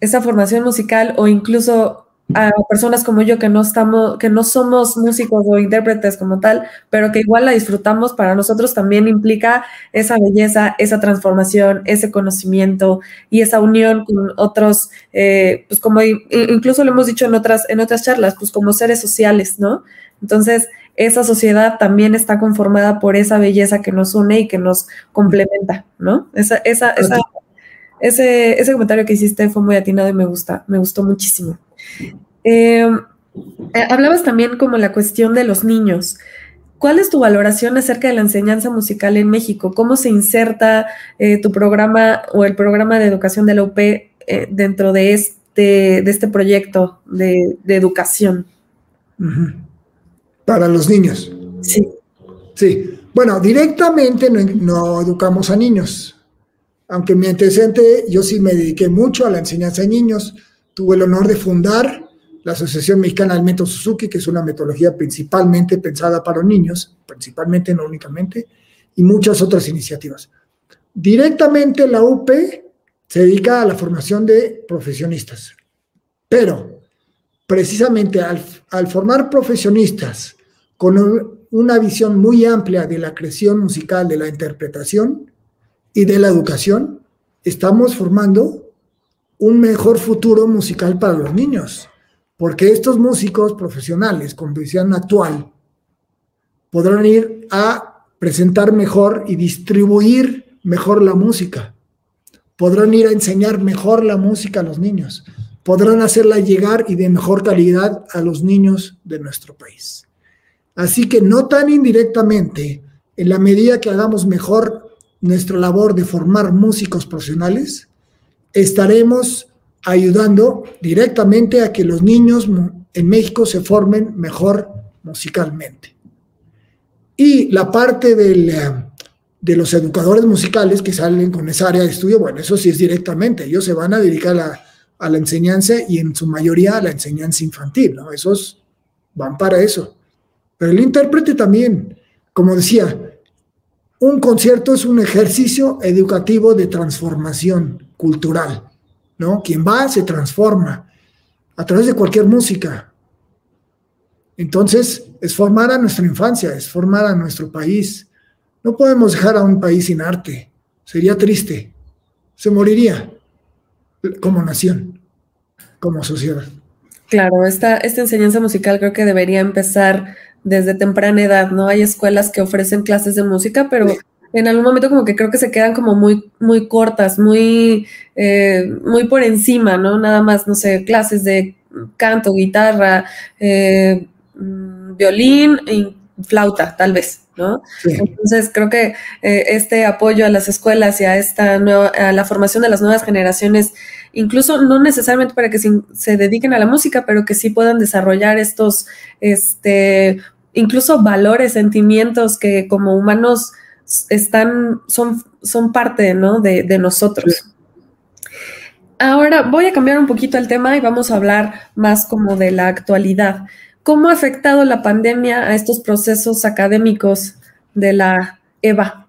esa formación musical o incluso a personas como yo que no estamos, que no somos músicos o intérpretes como tal, pero que igual la disfrutamos, para nosotros también implica esa belleza, esa transformación, ese conocimiento y esa unión con otros, eh, pues como incluso lo hemos dicho en otras, en otras charlas, pues como seres sociales, ¿no? Entonces, esa sociedad también está conformada por esa belleza que nos une y que nos complementa, ¿no? Esa, esa, esa, ese, ese comentario que hiciste fue muy atinado y me gusta, me gustó muchísimo. Em, eh, hablabas también como la cuestión de los niños. ¿Cuál es tu valoración acerca de la enseñanza musical en México? ¿Cómo se inserta eh, tu programa o el programa de educación de la UP eh, dentro de este, de este proyecto de, educación? Para los niños. Sí. Sí. Bueno, directamente no, no educamos a niños. Aunque mi antecedente, yo sí me dediqué mucho a la enseñanza de niños Tuve el honor de fundar la Asociación Mexicana del Método Suzuki, que es una metodología principalmente pensada para niños, principalmente, no únicamente, y muchas otras iniciativas. Directamente la UP se dedica a la formación de profesionistas, pero precisamente al formar profesionistas con una visión muy amplia de la creación musical, de la interpretación y de la educación, estamos formando un mejor futuro musical para los niños, porque estos músicos profesionales con visión actual podrán ir a presentar mejor y distribuir mejor la música, podrán ir a enseñar mejor la música a los niños, podrán hacerla llegar y de mejor calidad a los niños de nuestro país. Así que no tan indirectamente, en la medida que hagamos mejor nuestra labor de formar músicos profesionales, estaremos ayudando directamente a que los niños en México se formen mejor musicalmente. Y la parte eh, de los educadores musicales que salen con esa área de estudio, bueno, eso sí es directamente, ellos se van a dedicar a, a la enseñanza y en su mayoría a la enseñanza infantil, ¿no? Esos van para eso. Pero el intérprete también, como decía, un concierto es un ejercicio educativo de transformación cultural, ¿no? Quien va se transforma a través de cualquier música. Entonces, es formar a nuestra infancia, es formar a nuestro país. No podemos dejar a un país sin arte. Sería triste. Se moriría como nación, como sociedad. Claro, esta, esta enseñanza musical creo que debería empezar desde temprana edad, ¿no? Hay escuelas que ofrecen clases de música, pero en algún momento como que creo que se quedan como muy, muy cortas, muy, eh, muy por encima, ¿no? Nada más, no sé, clases de canto, guitarra, eh, mm, violín y flauta, tal vez, ¿no? Entonces creo que eh, este apoyo a las escuelas y a esta nueva, a la formación de las nuevas generaciones, incluso no necesariamente para que se, se dediquen a la música, pero que sí puedan desarrollar estos, este, incluso valores, sentimientos que como humanos están, son, son parte ¿no? de, nosotros. Ahora voy a cambiar un poquito el tema y vamos a hablar más como de la actualidad. ¿Cómo ha afectado la pandemia a estos procesos académicos de la EVA?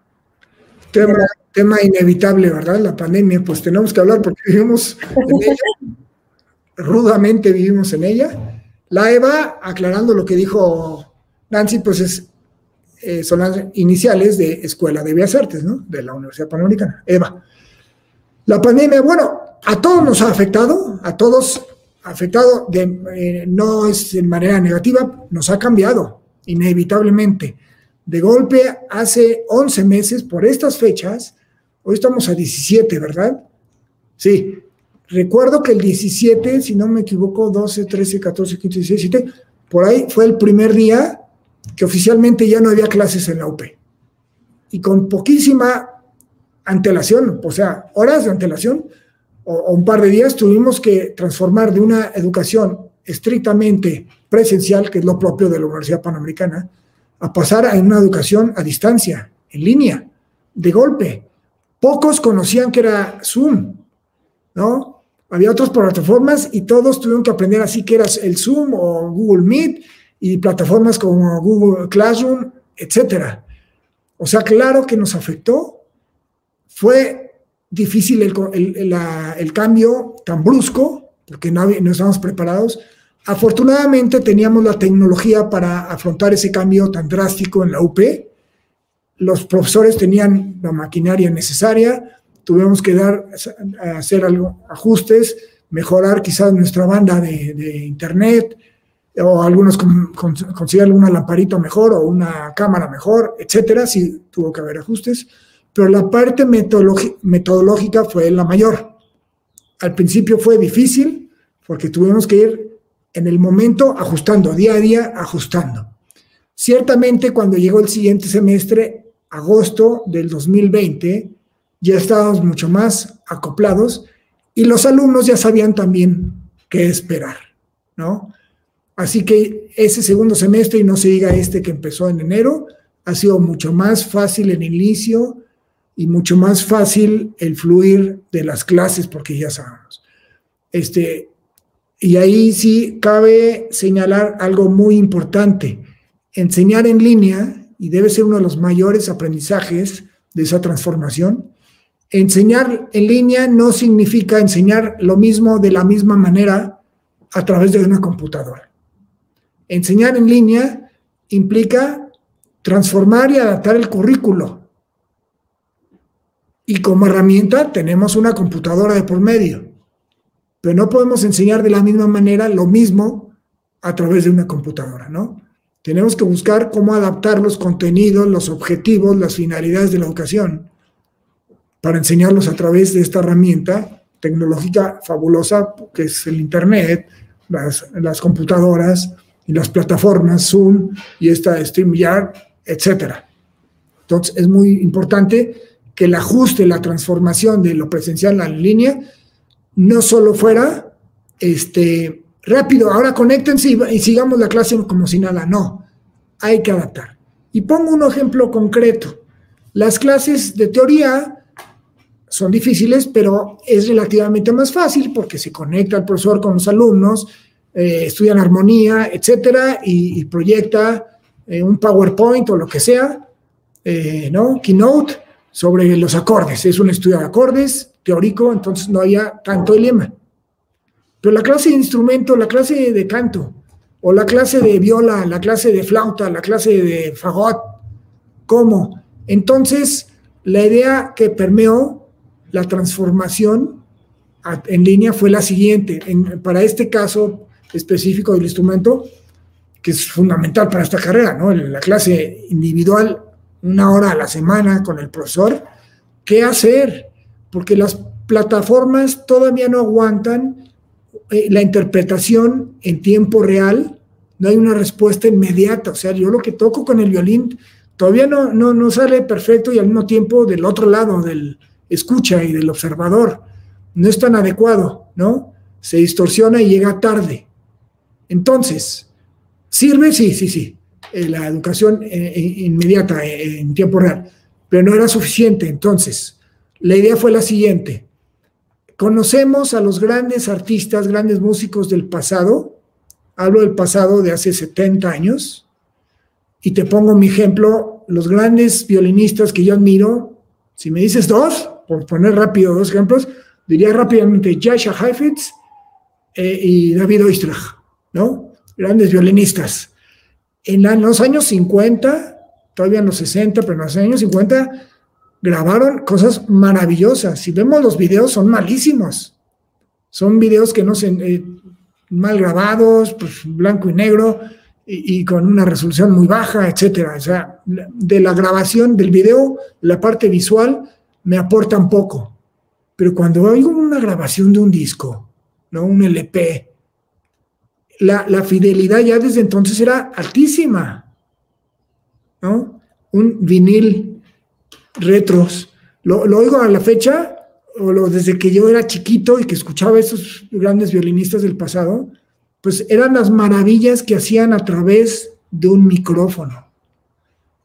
Tema, inevitable, ¿verdad? La pandemia, pues tenemos que hablar porque vivimos en ella, rudamente vivimos en ella. La EVA, aclarando lo que dijo Nancy, pues es eh, son las iniciales de Escuela de Bellas Artes, ¿no? De la Universidad Panamericana, EVA. La pandemia, bueno, a todos nos ha afectado, a todos ha afectado, de, eh, no es de manera negativa, nos ha cambiado, inevitablemente. De golpe, hace 11 meses, por estas fechas, hoy estamos a 17, ¿verdad? Sí, recuerdo que el 17, si no me equivoco, 12, 13, 14, 15, 16, 17, por ahí fue el primer día que oficialmente ya no había clases en la UP. Y con poquísima antelación, o sea, horas de antelación o, un par de días, tuvimos que transformar de una educación estrictamente presencial, que es lo propio de la Universidad Panamericana, a pasar a una educación a distancia, en línea, de golpe. Pocos conocían que era Zoom, ¿no? Había otras plataformas y todos tuvieron que aprender así que era el Zoom o Google Meet y plataformas como Google Classroom, etcétera. O sea, claro que nos afectó. Fue difícil el, cambio tan brusco, porque no, no estábamos preparados. Afortunadamente teníamos la tecnología para afrontar ese cambio tan drástico en la UP. Los profesores tenían la maquinaria necesaria, tuvimos que dar, hacer algo, ajustes, mejorar quizás nuestra banda de, internet, o algunos conseguir alguna lamparita mejor o una cámara mejor, etcétera, sí tuvo que haber ajustes, pero la parte metodológica fue la mayor. Al principio fue difícil porque tuvimos que ir en el momento ajustando, día a día ajustando. Ciertamente cuando llegó el siguiente semestre, agosto del 2020, ya estábamos mucho más acoplados y los alumnos ya sabían también qué esperar, ¿no? Así que ese segundo semestre, y no se diga este que empezó en enero, ha sido mucho más fácil en inicio y mucho más fácil el fluir de las clases, porque ya sabemos. Este, y ahí sí cabe señalar algo muy importante. Enseñar en línea, y debe ser uno de los mayores aprendizajes de esa transformación, enseñar en línea no significa enseñar lo mismo de la misma manera a través de una computadora. Enseñar en línea implica transformar y adaptar el currículo. Y como herramienta tenemos una computadora de por medio. Pero no podemos enseñar de la misma manera lo mismo a través de una computadora, ¿no? Tenemos que buscar cómo adaptar los contenidos, los objetivos, las finalidades de la educación para enseñarlos a través de esta herramienta tecnológica fabulosa que es el Internet, las, computadoras y las plataformas Zoom y esta StreamYard, etc. Entonces es muy importante que el ajuste, la transformación de lo presencial a la línea no solo fuera este, rápido, ahora conéctense y, y sigamos la clase como si nada, no, hay que adaptar. Y pongo un ejemplo concreto. Las clases de teoría son difíciles, pero es relativamente más fácil porque se conecta el profesor con los alumnos, eh, estudian armonía, etcétera, y, proyecta eh, un PowerPoint o lo que sea, eh, ¿no? Keynote sobre los acordes. Es un estudio de acordes teórico, entonces no había tanto dilema. Pero la clase de instrumento, la clase de canto, o la clase de viola, la clase de flauta, la clase de fagot, ¿cómo? Entonces, la idea que permeó la transformación en línea fue la siguiente. para este caso específico del instrumento, que es fundamental para esta carrera, ¿no? La clase individual, una hora a la semana con el profesor, ¿qué hacer? Porque las plataformas todavía no aguantan eh, la interpretación en tiempo real, no hay una respuesta inmediata. O sea, yo lo que toco con el violín todavía no, no, no sale perfecto y al mismo tiempo del otro lado del, escucha y del observador no es tan adecuado, ¿no? Se distorsiona y llega tarde. Entonces, ¿sirve? Sí, sí, sí. Eh, la educación eh, eh, inmediata, en tiempo real, pero no era suficiente. Entonces, la idea fue la siguiente. Conocemos a los grandes artistas, grandes músicos del pasado. Hablo del pasado de hace 70 años. Y te pongo mi ejemplo, los grandes violinistas que yo admiro. Si me dices dos, por poner rápido dos ejemplos, diría rápidamente Jasha Heifetz y David Oistrakh, ¿no? Grandes violinistas. En los años 50, todavía en los 60, pero en los años 50, grabaron cosas maravillosas. Si vemos los videos, son malísimos. Son videos que no se. Eh, mal grabados, pues blanco y negro, y, con una resolución muy baja, etcétera. O sea, de la grabación del video, la parte visual me aportan poco. Pero cuando oigo una grabación de un disco, ¿no? un LP, la, fidelidad ya desde entonces era altísima. ¿no? Un vinil retros. Lo, oigo a la fecha, o lo, desde que yo era chiquito y que escuchaba a esos grandes violinistas del pasado, pues eran las maravillas que hacían a través de un micrófono.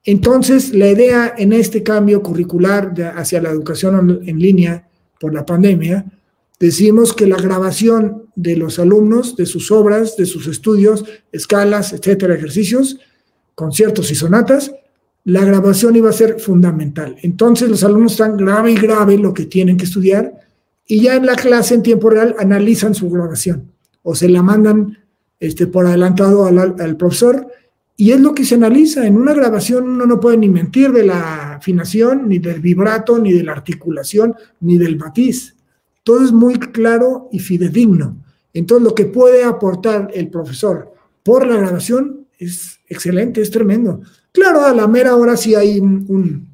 Entonces, la idea en este cambio curricular hacia la educación en línea por la pandemia, decimos que la grabación de los alumnos, de sus obras, de sus estudios, escalas, etcétera, ejercicios, conciertos y sonatas, la grabación iba a ser fundamental. Entonces los alumnos están grave y grave lo que tienen que estudiar y ya en la clase en tiempo real analizan su grabación o se la mandan este, por adelantado al, al profesor y es lo que se analiza. En una grabación uno no puede ni mentir de la afinación, ni del vibrato, ni de la articulación, ni del matiz. Todo es muy claro y fidedigno. Entonces, lo que puede aportar el profesor por la grabación es excelente, es tremendo. Claro, a la mera hora sí hay un,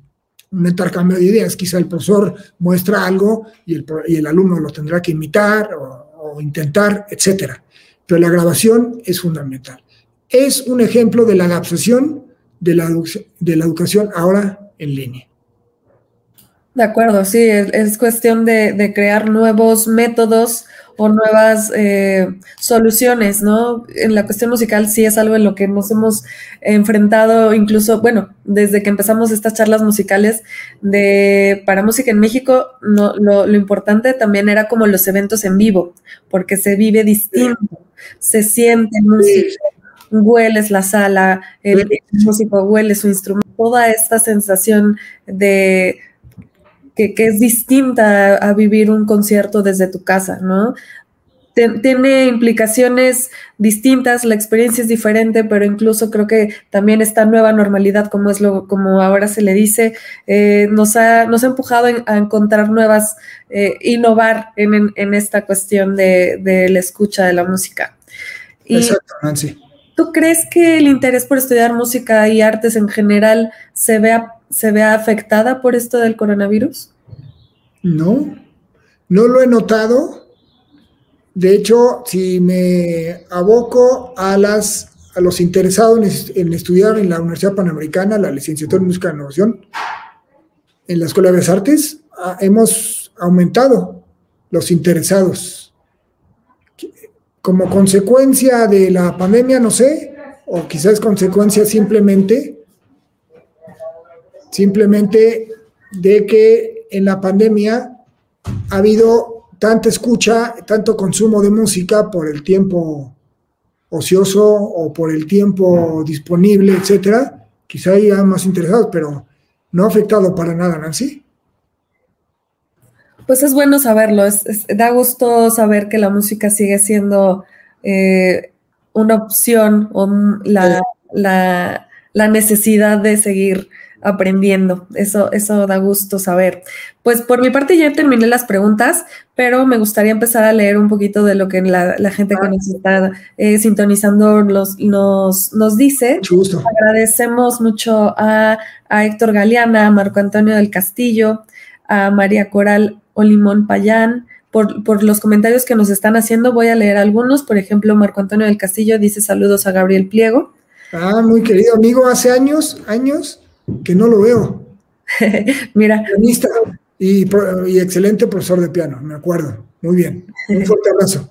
intercambio de ideas. Quizá el profesor muestra algo y el, alumno lo tendrá que imitar o, intentar, etcétera. Pero la grabación es fundamental. Es un ejemplo de la adaptación de la educación ahora en línea. De acuerdo, sí, es, cuestión de, crear nuevos métodos o nuevas eh, soluciones, ¿no? En la cuestión musical sí es algo en lo que nos hemos enfrentado, incluso, bueno, desde que empezamos estas charlas musicales de para música en México, no, lo, importante también era como los eventos en vivo, porque se vive distinto, se siente música, hueles la sala, el músico huele su instrumento, toda esta sensación de que, es distinta a, vivir un concierto desde tu casa, ¿no? tiene implicaciones distintas, la experiencia es diferente, pero incluso creo que también esta nueva normalidad, como es lo, como ahora se le dice, eh, nos, ha, nos ha empujado a encontrar nuevas, eh, innovar en, esta cuestión de, la escucha de la música. Exacto, Nancy. ¿Tú crees que el interés por estudiar música y artes en general se vea se vea afectada por esto del coronavirus? No, no lo he notado. De hecho, si me aboco a, las, a los interesados en, estudiar en la Universidad Panamericana la licenciatura en Música de Innovación, en la Escuela de Bellas Artes, ah, hemos aumentado los interesados. Como consecuencia de la pandemia, no sé, o quizás consecuencia simplemente simplemente de que en la pandemia ha habido tanta escucha, tanto consumo de música por el tiempo ocioso o por el tiempo disponible, etcétera, quizá haya más interesados, pero no ha afectado para nada, Nancy. Pues es bueno saberlo, da gusto saber que la música sigue siendo eh, una opción o la, la necesidad de seguir aprendiendo. Eso, eso da gusto saber. Pues por mi parte ya terminé las preguntas, pero me gustaría empezar a leer un poquito de lo que la, gente que nos está eh, sintonizando nos, nos, dice. Agradecemos mucho a, Héctor Galeana, a Marco Antonio del Castillo, a María Coral Olimón Payán. Por, por, los comentarios que nos están haciendo, voy a leer algunos. Por ejemplo, Marco Antonio del Castillo dice saludos a Gabriel Pliego. Ah, muy querido amigo, hace años, años que no lo veo. Mira. Pianista y, excelente profesor de piano, me acuerdo. Muy bien. Un fuerte abrazo.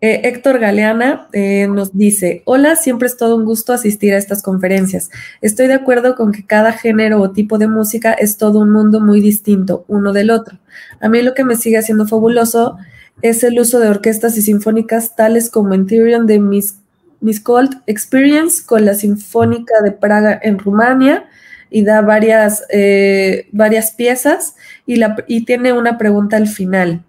Eh, Héctor Galeana eh, nos dice, hola, siempre es todo un gusto asistir a estas conferencias. Estoy de acuerdo con que cada género o tipo de música es todo un mundo muy distinto uno del otro. A mí lo que me sigue haciendo fabuloso es el uso de orquestas y sinfónicas tales como en Tyrion de Miss, Miss Cold Experience con la Sinfónica de Praga en Rumania, y da varias, eh, varias piezas y, la, y tiene una pregunta al final.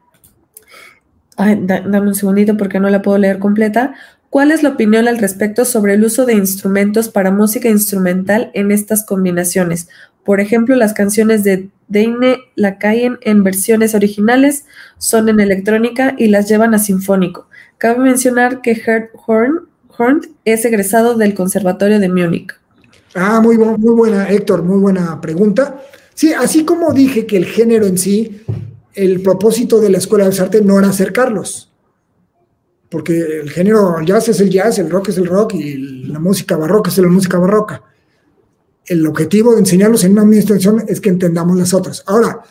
dame un segundito porque no la puedo leer completa. ¿Cuál es la opinión al respecto sobre el uso de instrumentos para música instrumental en estas combinaciones? Por ejemplo, las canciones de Deine caen en versiones originales son en electrónica y las llevan a sinfónico. Cabe mencionar que Gerd Horn, Horn es egresado del Conservatorio de Múnich. Ah, muy, muy buena, Héctor, muy buena pregunta. Sí, así como dije que el género en sí, el propósito de la Escuela de Arte no era acercarlos, porque el género jazz es el jazz, el rock es el rock y la música barroca es la música barroca. el objetivo de enseñarlos en una administración es que entendamos las otras. Ahora,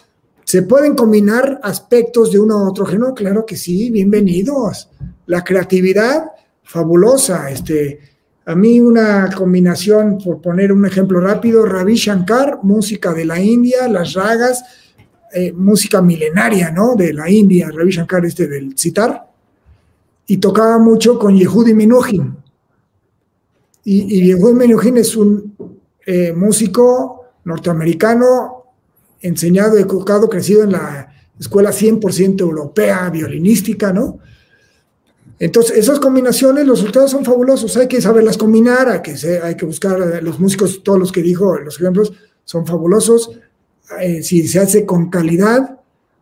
¿se pueden combinar aspectos de uno a otro género? Claro que sí, bienvenidos. La creatividad, fabulosa. Este, a mí una combinación, por poner un ejemplo rápido, Ravi Shankar, música de la India, las ragas, eh, música milenaria, ¿no? De la India, Ravi Shankar este del citar, y tocaba mucho con Yehudi Menuhin. Y, Yehudi Menuhin es un eh, músico norteamericano, enseñado, educado, crecido en la escuela 100% europea, violinística, ¿no? Entonces, esas combinaciones, los resultados son fabulosos, hay que saberlas combinar, hay que, hay que buscar eh, los músicos, todos los que dijo, los ejemplos, son fabulosos. Eh, si se hace con calidad,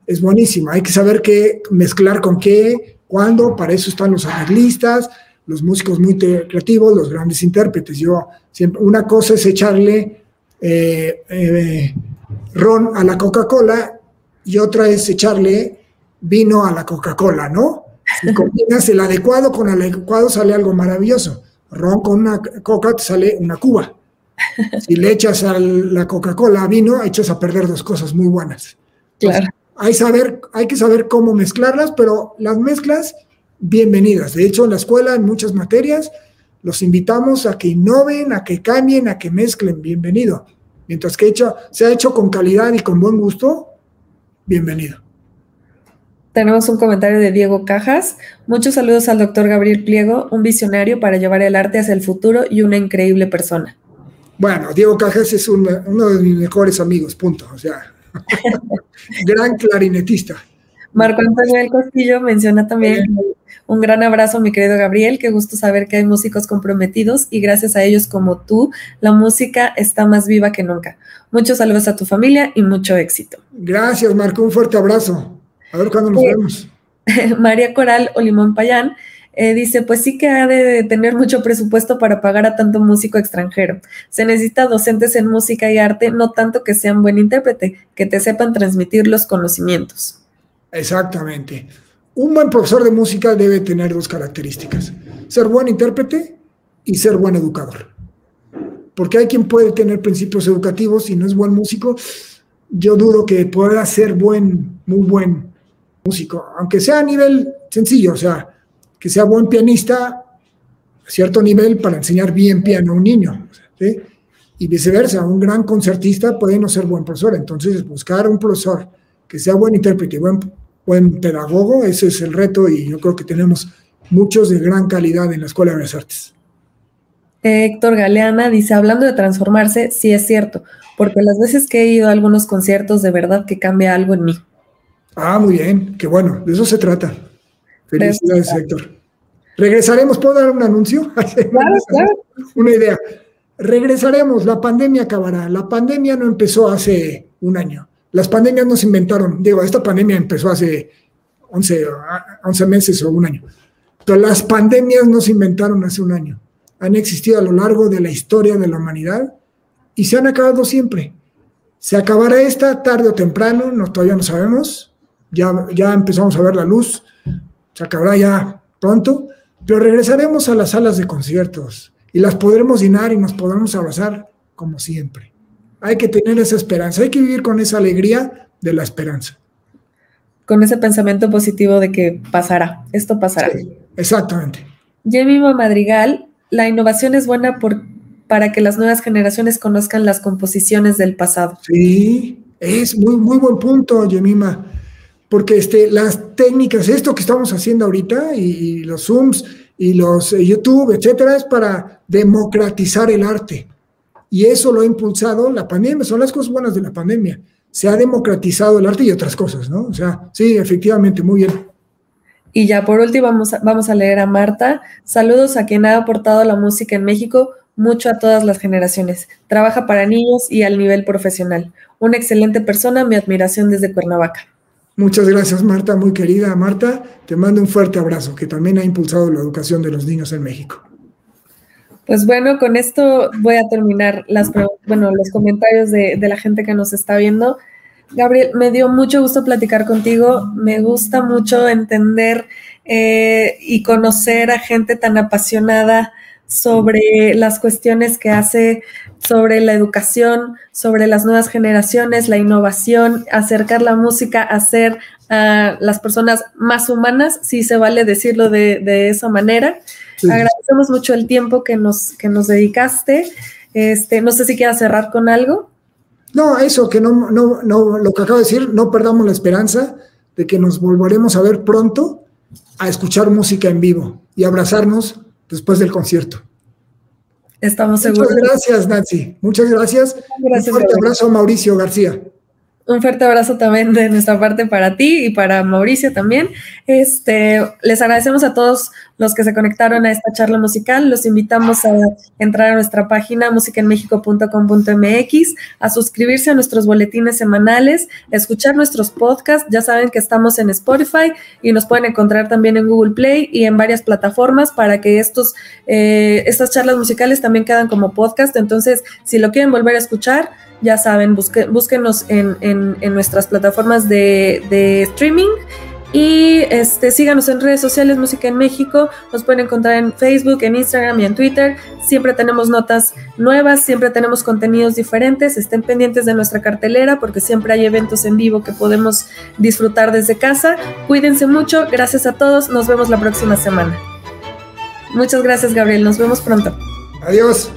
es buenísimo. Hay que saber qué mezclar con qué, cuándo, para eso están los arreglistas, los músicos muy creativos, los grandes intérpretes. Yo siempre, una cosa es echarle eh, ron a la Coca-Cola y otra es echarle vino a la Coca-Cola, ¿no? Si combinas el adecuado con el adecuado, sale algo maravilloso. Ron con una coca te sale una cuba. Si le echas a la Coca-Cola vino, echas a perder dos cosas muy buenas. Claro. hay, saber, hay que saber cómo mezclarlas, pero las mezclas, bienvenidas. De hecho, en la escuela, en muchas materias, los invitamos a que innoven, a que cambien, a que mezclen. Bienvenido. Mientras que hecho, se ha hecho con calidad y con buen gusto, bienvenido. Tenemos un comentario de Diego Cajas. Muchos saludos al doctor Gabriel Pliego, un visionario para llevar el arte hacia el futuro y una increíble persona. Bueno, Diego Cajas es uno de mis mejores amigos, punto. O sea, gran clarinetista. Marco Antonio del Castillo menciona también un gran abrazo, mi querido Gabriel. Qué gusto saber que hay músicos comprometidos y gracias a ellos como tú, la música está más viva que nunca. Muchos saludos a tu familia y mucho éxito. Gracias, Marco. Un fuerte abrazo. A ver cuándo nos vemos. María Coral Olimón Payán eh, dice, pues sí que ha de tener mucho presupuesto para pagar a tanto músico extranjero. Se necesita docentes en música y arte, no tanto que sean buen intérprete, que te sepan transmitir los conocimientos. Exactamente. Un buen profesor de música debe tener dos características, ser buen intérprete y ser buen educador. Porque hay quien puede tener principios educativos y no es buen músico. Yo dudo que pueda ser buen, muy buen músico, aunque sea a nivel sencillo, o sea, que sea buen pianista a cierto nivel para enseñar bien piano a un niño, y viceversa, un gran concertista puede no ser buen profesor, entonces buscar un profesor que sea buen intérprete buen, buen pedagogo, ese es el reto y yo creo que tenemos muchos de gran calidad en la Escuela de las Artes. Héctor Galeana dice, hablando de transformarse, sí es cierto, porque las veces que he ido a algunos conciertos, de verdad que cambia algo en mí. Ah, muy bien, qué bueno, de eso se trata. Felicidades, Héctor. Regresaremos, ¿puedo dar un anuncio? Claro, claro. Una idea. Regresaremos, la pandemia acabará. La pandemia no empezó hace un año. Las pandemias no se inventaron. Digo, esta pandemia empezó hace 11, 11 meses o un año. Pero las pandemias no se inventaron hace un año. Han existido a lo largo de la historia de la humanidad y se han acabado siempre. Se acabará esta tarde o temprano, no, todavía no sabemos, ya, ya empezamos a ver la luz, se acabará ya pronto, pero regresaremos a las salas de conciertos y las podremos llenar y nos podremos abrazar como siempre. Hay que tener esa esperanza, hay que vivir con esa alegría de la esperanza. Con ese pensamiento positivo de que pasará, esto pasará. exactamente. Jemima Madrigal, la innovación es buena por, para que las nuevas generaciones conozcan las composiciones del pasado. Sí, es muy, muy buen punto, Yemima porque este, las técnicas, esto que estamos haciendo ahorita, y, los Zooms, y los eh, YouTube, etcétera, es para democratizar el arte. Y eso lo ha impulsado la pandemia, son las cosas buenas de la pandemia. Se ha democratizado el arte y otras cosas, ¿no? O sea, sí, efectivamente, muy bien. Y ya por último vamos a, vamos a leer a Marta. Saludos a quien ha aportado la música en México mucho a todas las generaciones. Trabaja para niños y al nivel profesional. Una excelente persona, mi admiración desde Cuernavaca. Muchas gracias, Marta, muy querida Marta. Te mando un fuerte abrazo, que también ha impulsado la educación de los niños en México. Pues bueno, con esto voy a terminar las, bueno, los comentarios de, la gente que nos está viendo. Gabriel, me dio mucho gusto platicar contigo. Me gusta mucho entender eh, y conocer a gente tan apasionada sobre las cuestiones que hace sobre la educación, sobre las nuevas generaciones, la innovación, acercar la música a ser a las personas más humanas, si se vale decirlo de, esa manera. Agradecemos mucho el tiempo que nos, que nos dedicaste. Este, no sé si quieras cerrar con algo. No, eso, que no, no, no, lo que acabo de decir, no perdamos la esperanza de que nos volveremos a ver pronto a escuchar música en vivo y abrazarnos después del concierto. Estamos seguros. Muchas gracias, Nancy. Muchas gracias. gracias Un fuerte abrazo Mauricio García. Un fuerte abrazo también de nuestra parte para ti y para Mauricio también. Este, les agradecemos a todos los que se conectaron a esta charla musical. Los invitamos a entrar a nuestra página musicaenmexico.com.mx, a suscribirse a nuestros boletines semanales, a escuchar nuestros podcasts. Ya saben que estamos en Spotify y nos pueden encontrar también en Google Play y en varias plataformas para que estos, eh, estas charlas musicales también quedan como podcast. Entonces, si lo quieren volver a escuchar, ya saben, búsquenos en, nuestras plataformas de, streaming y este, síganos en redes sociales Música en México. Nos pueden encontrar en Facebook, en Instagram y en Twitter. Siempre tenemos notas nuevas, siempre tenemos contenidos diferentes. Estén pendientes de nuestra cartelera porque siempre hay eventos en vivo que podemos disfrutar desde casa. Cuídense mucho. Gracias a todos. Nos vemos la próxima semana. Muchas gracias, Gabriel. Nos vemos pronto. Adiós.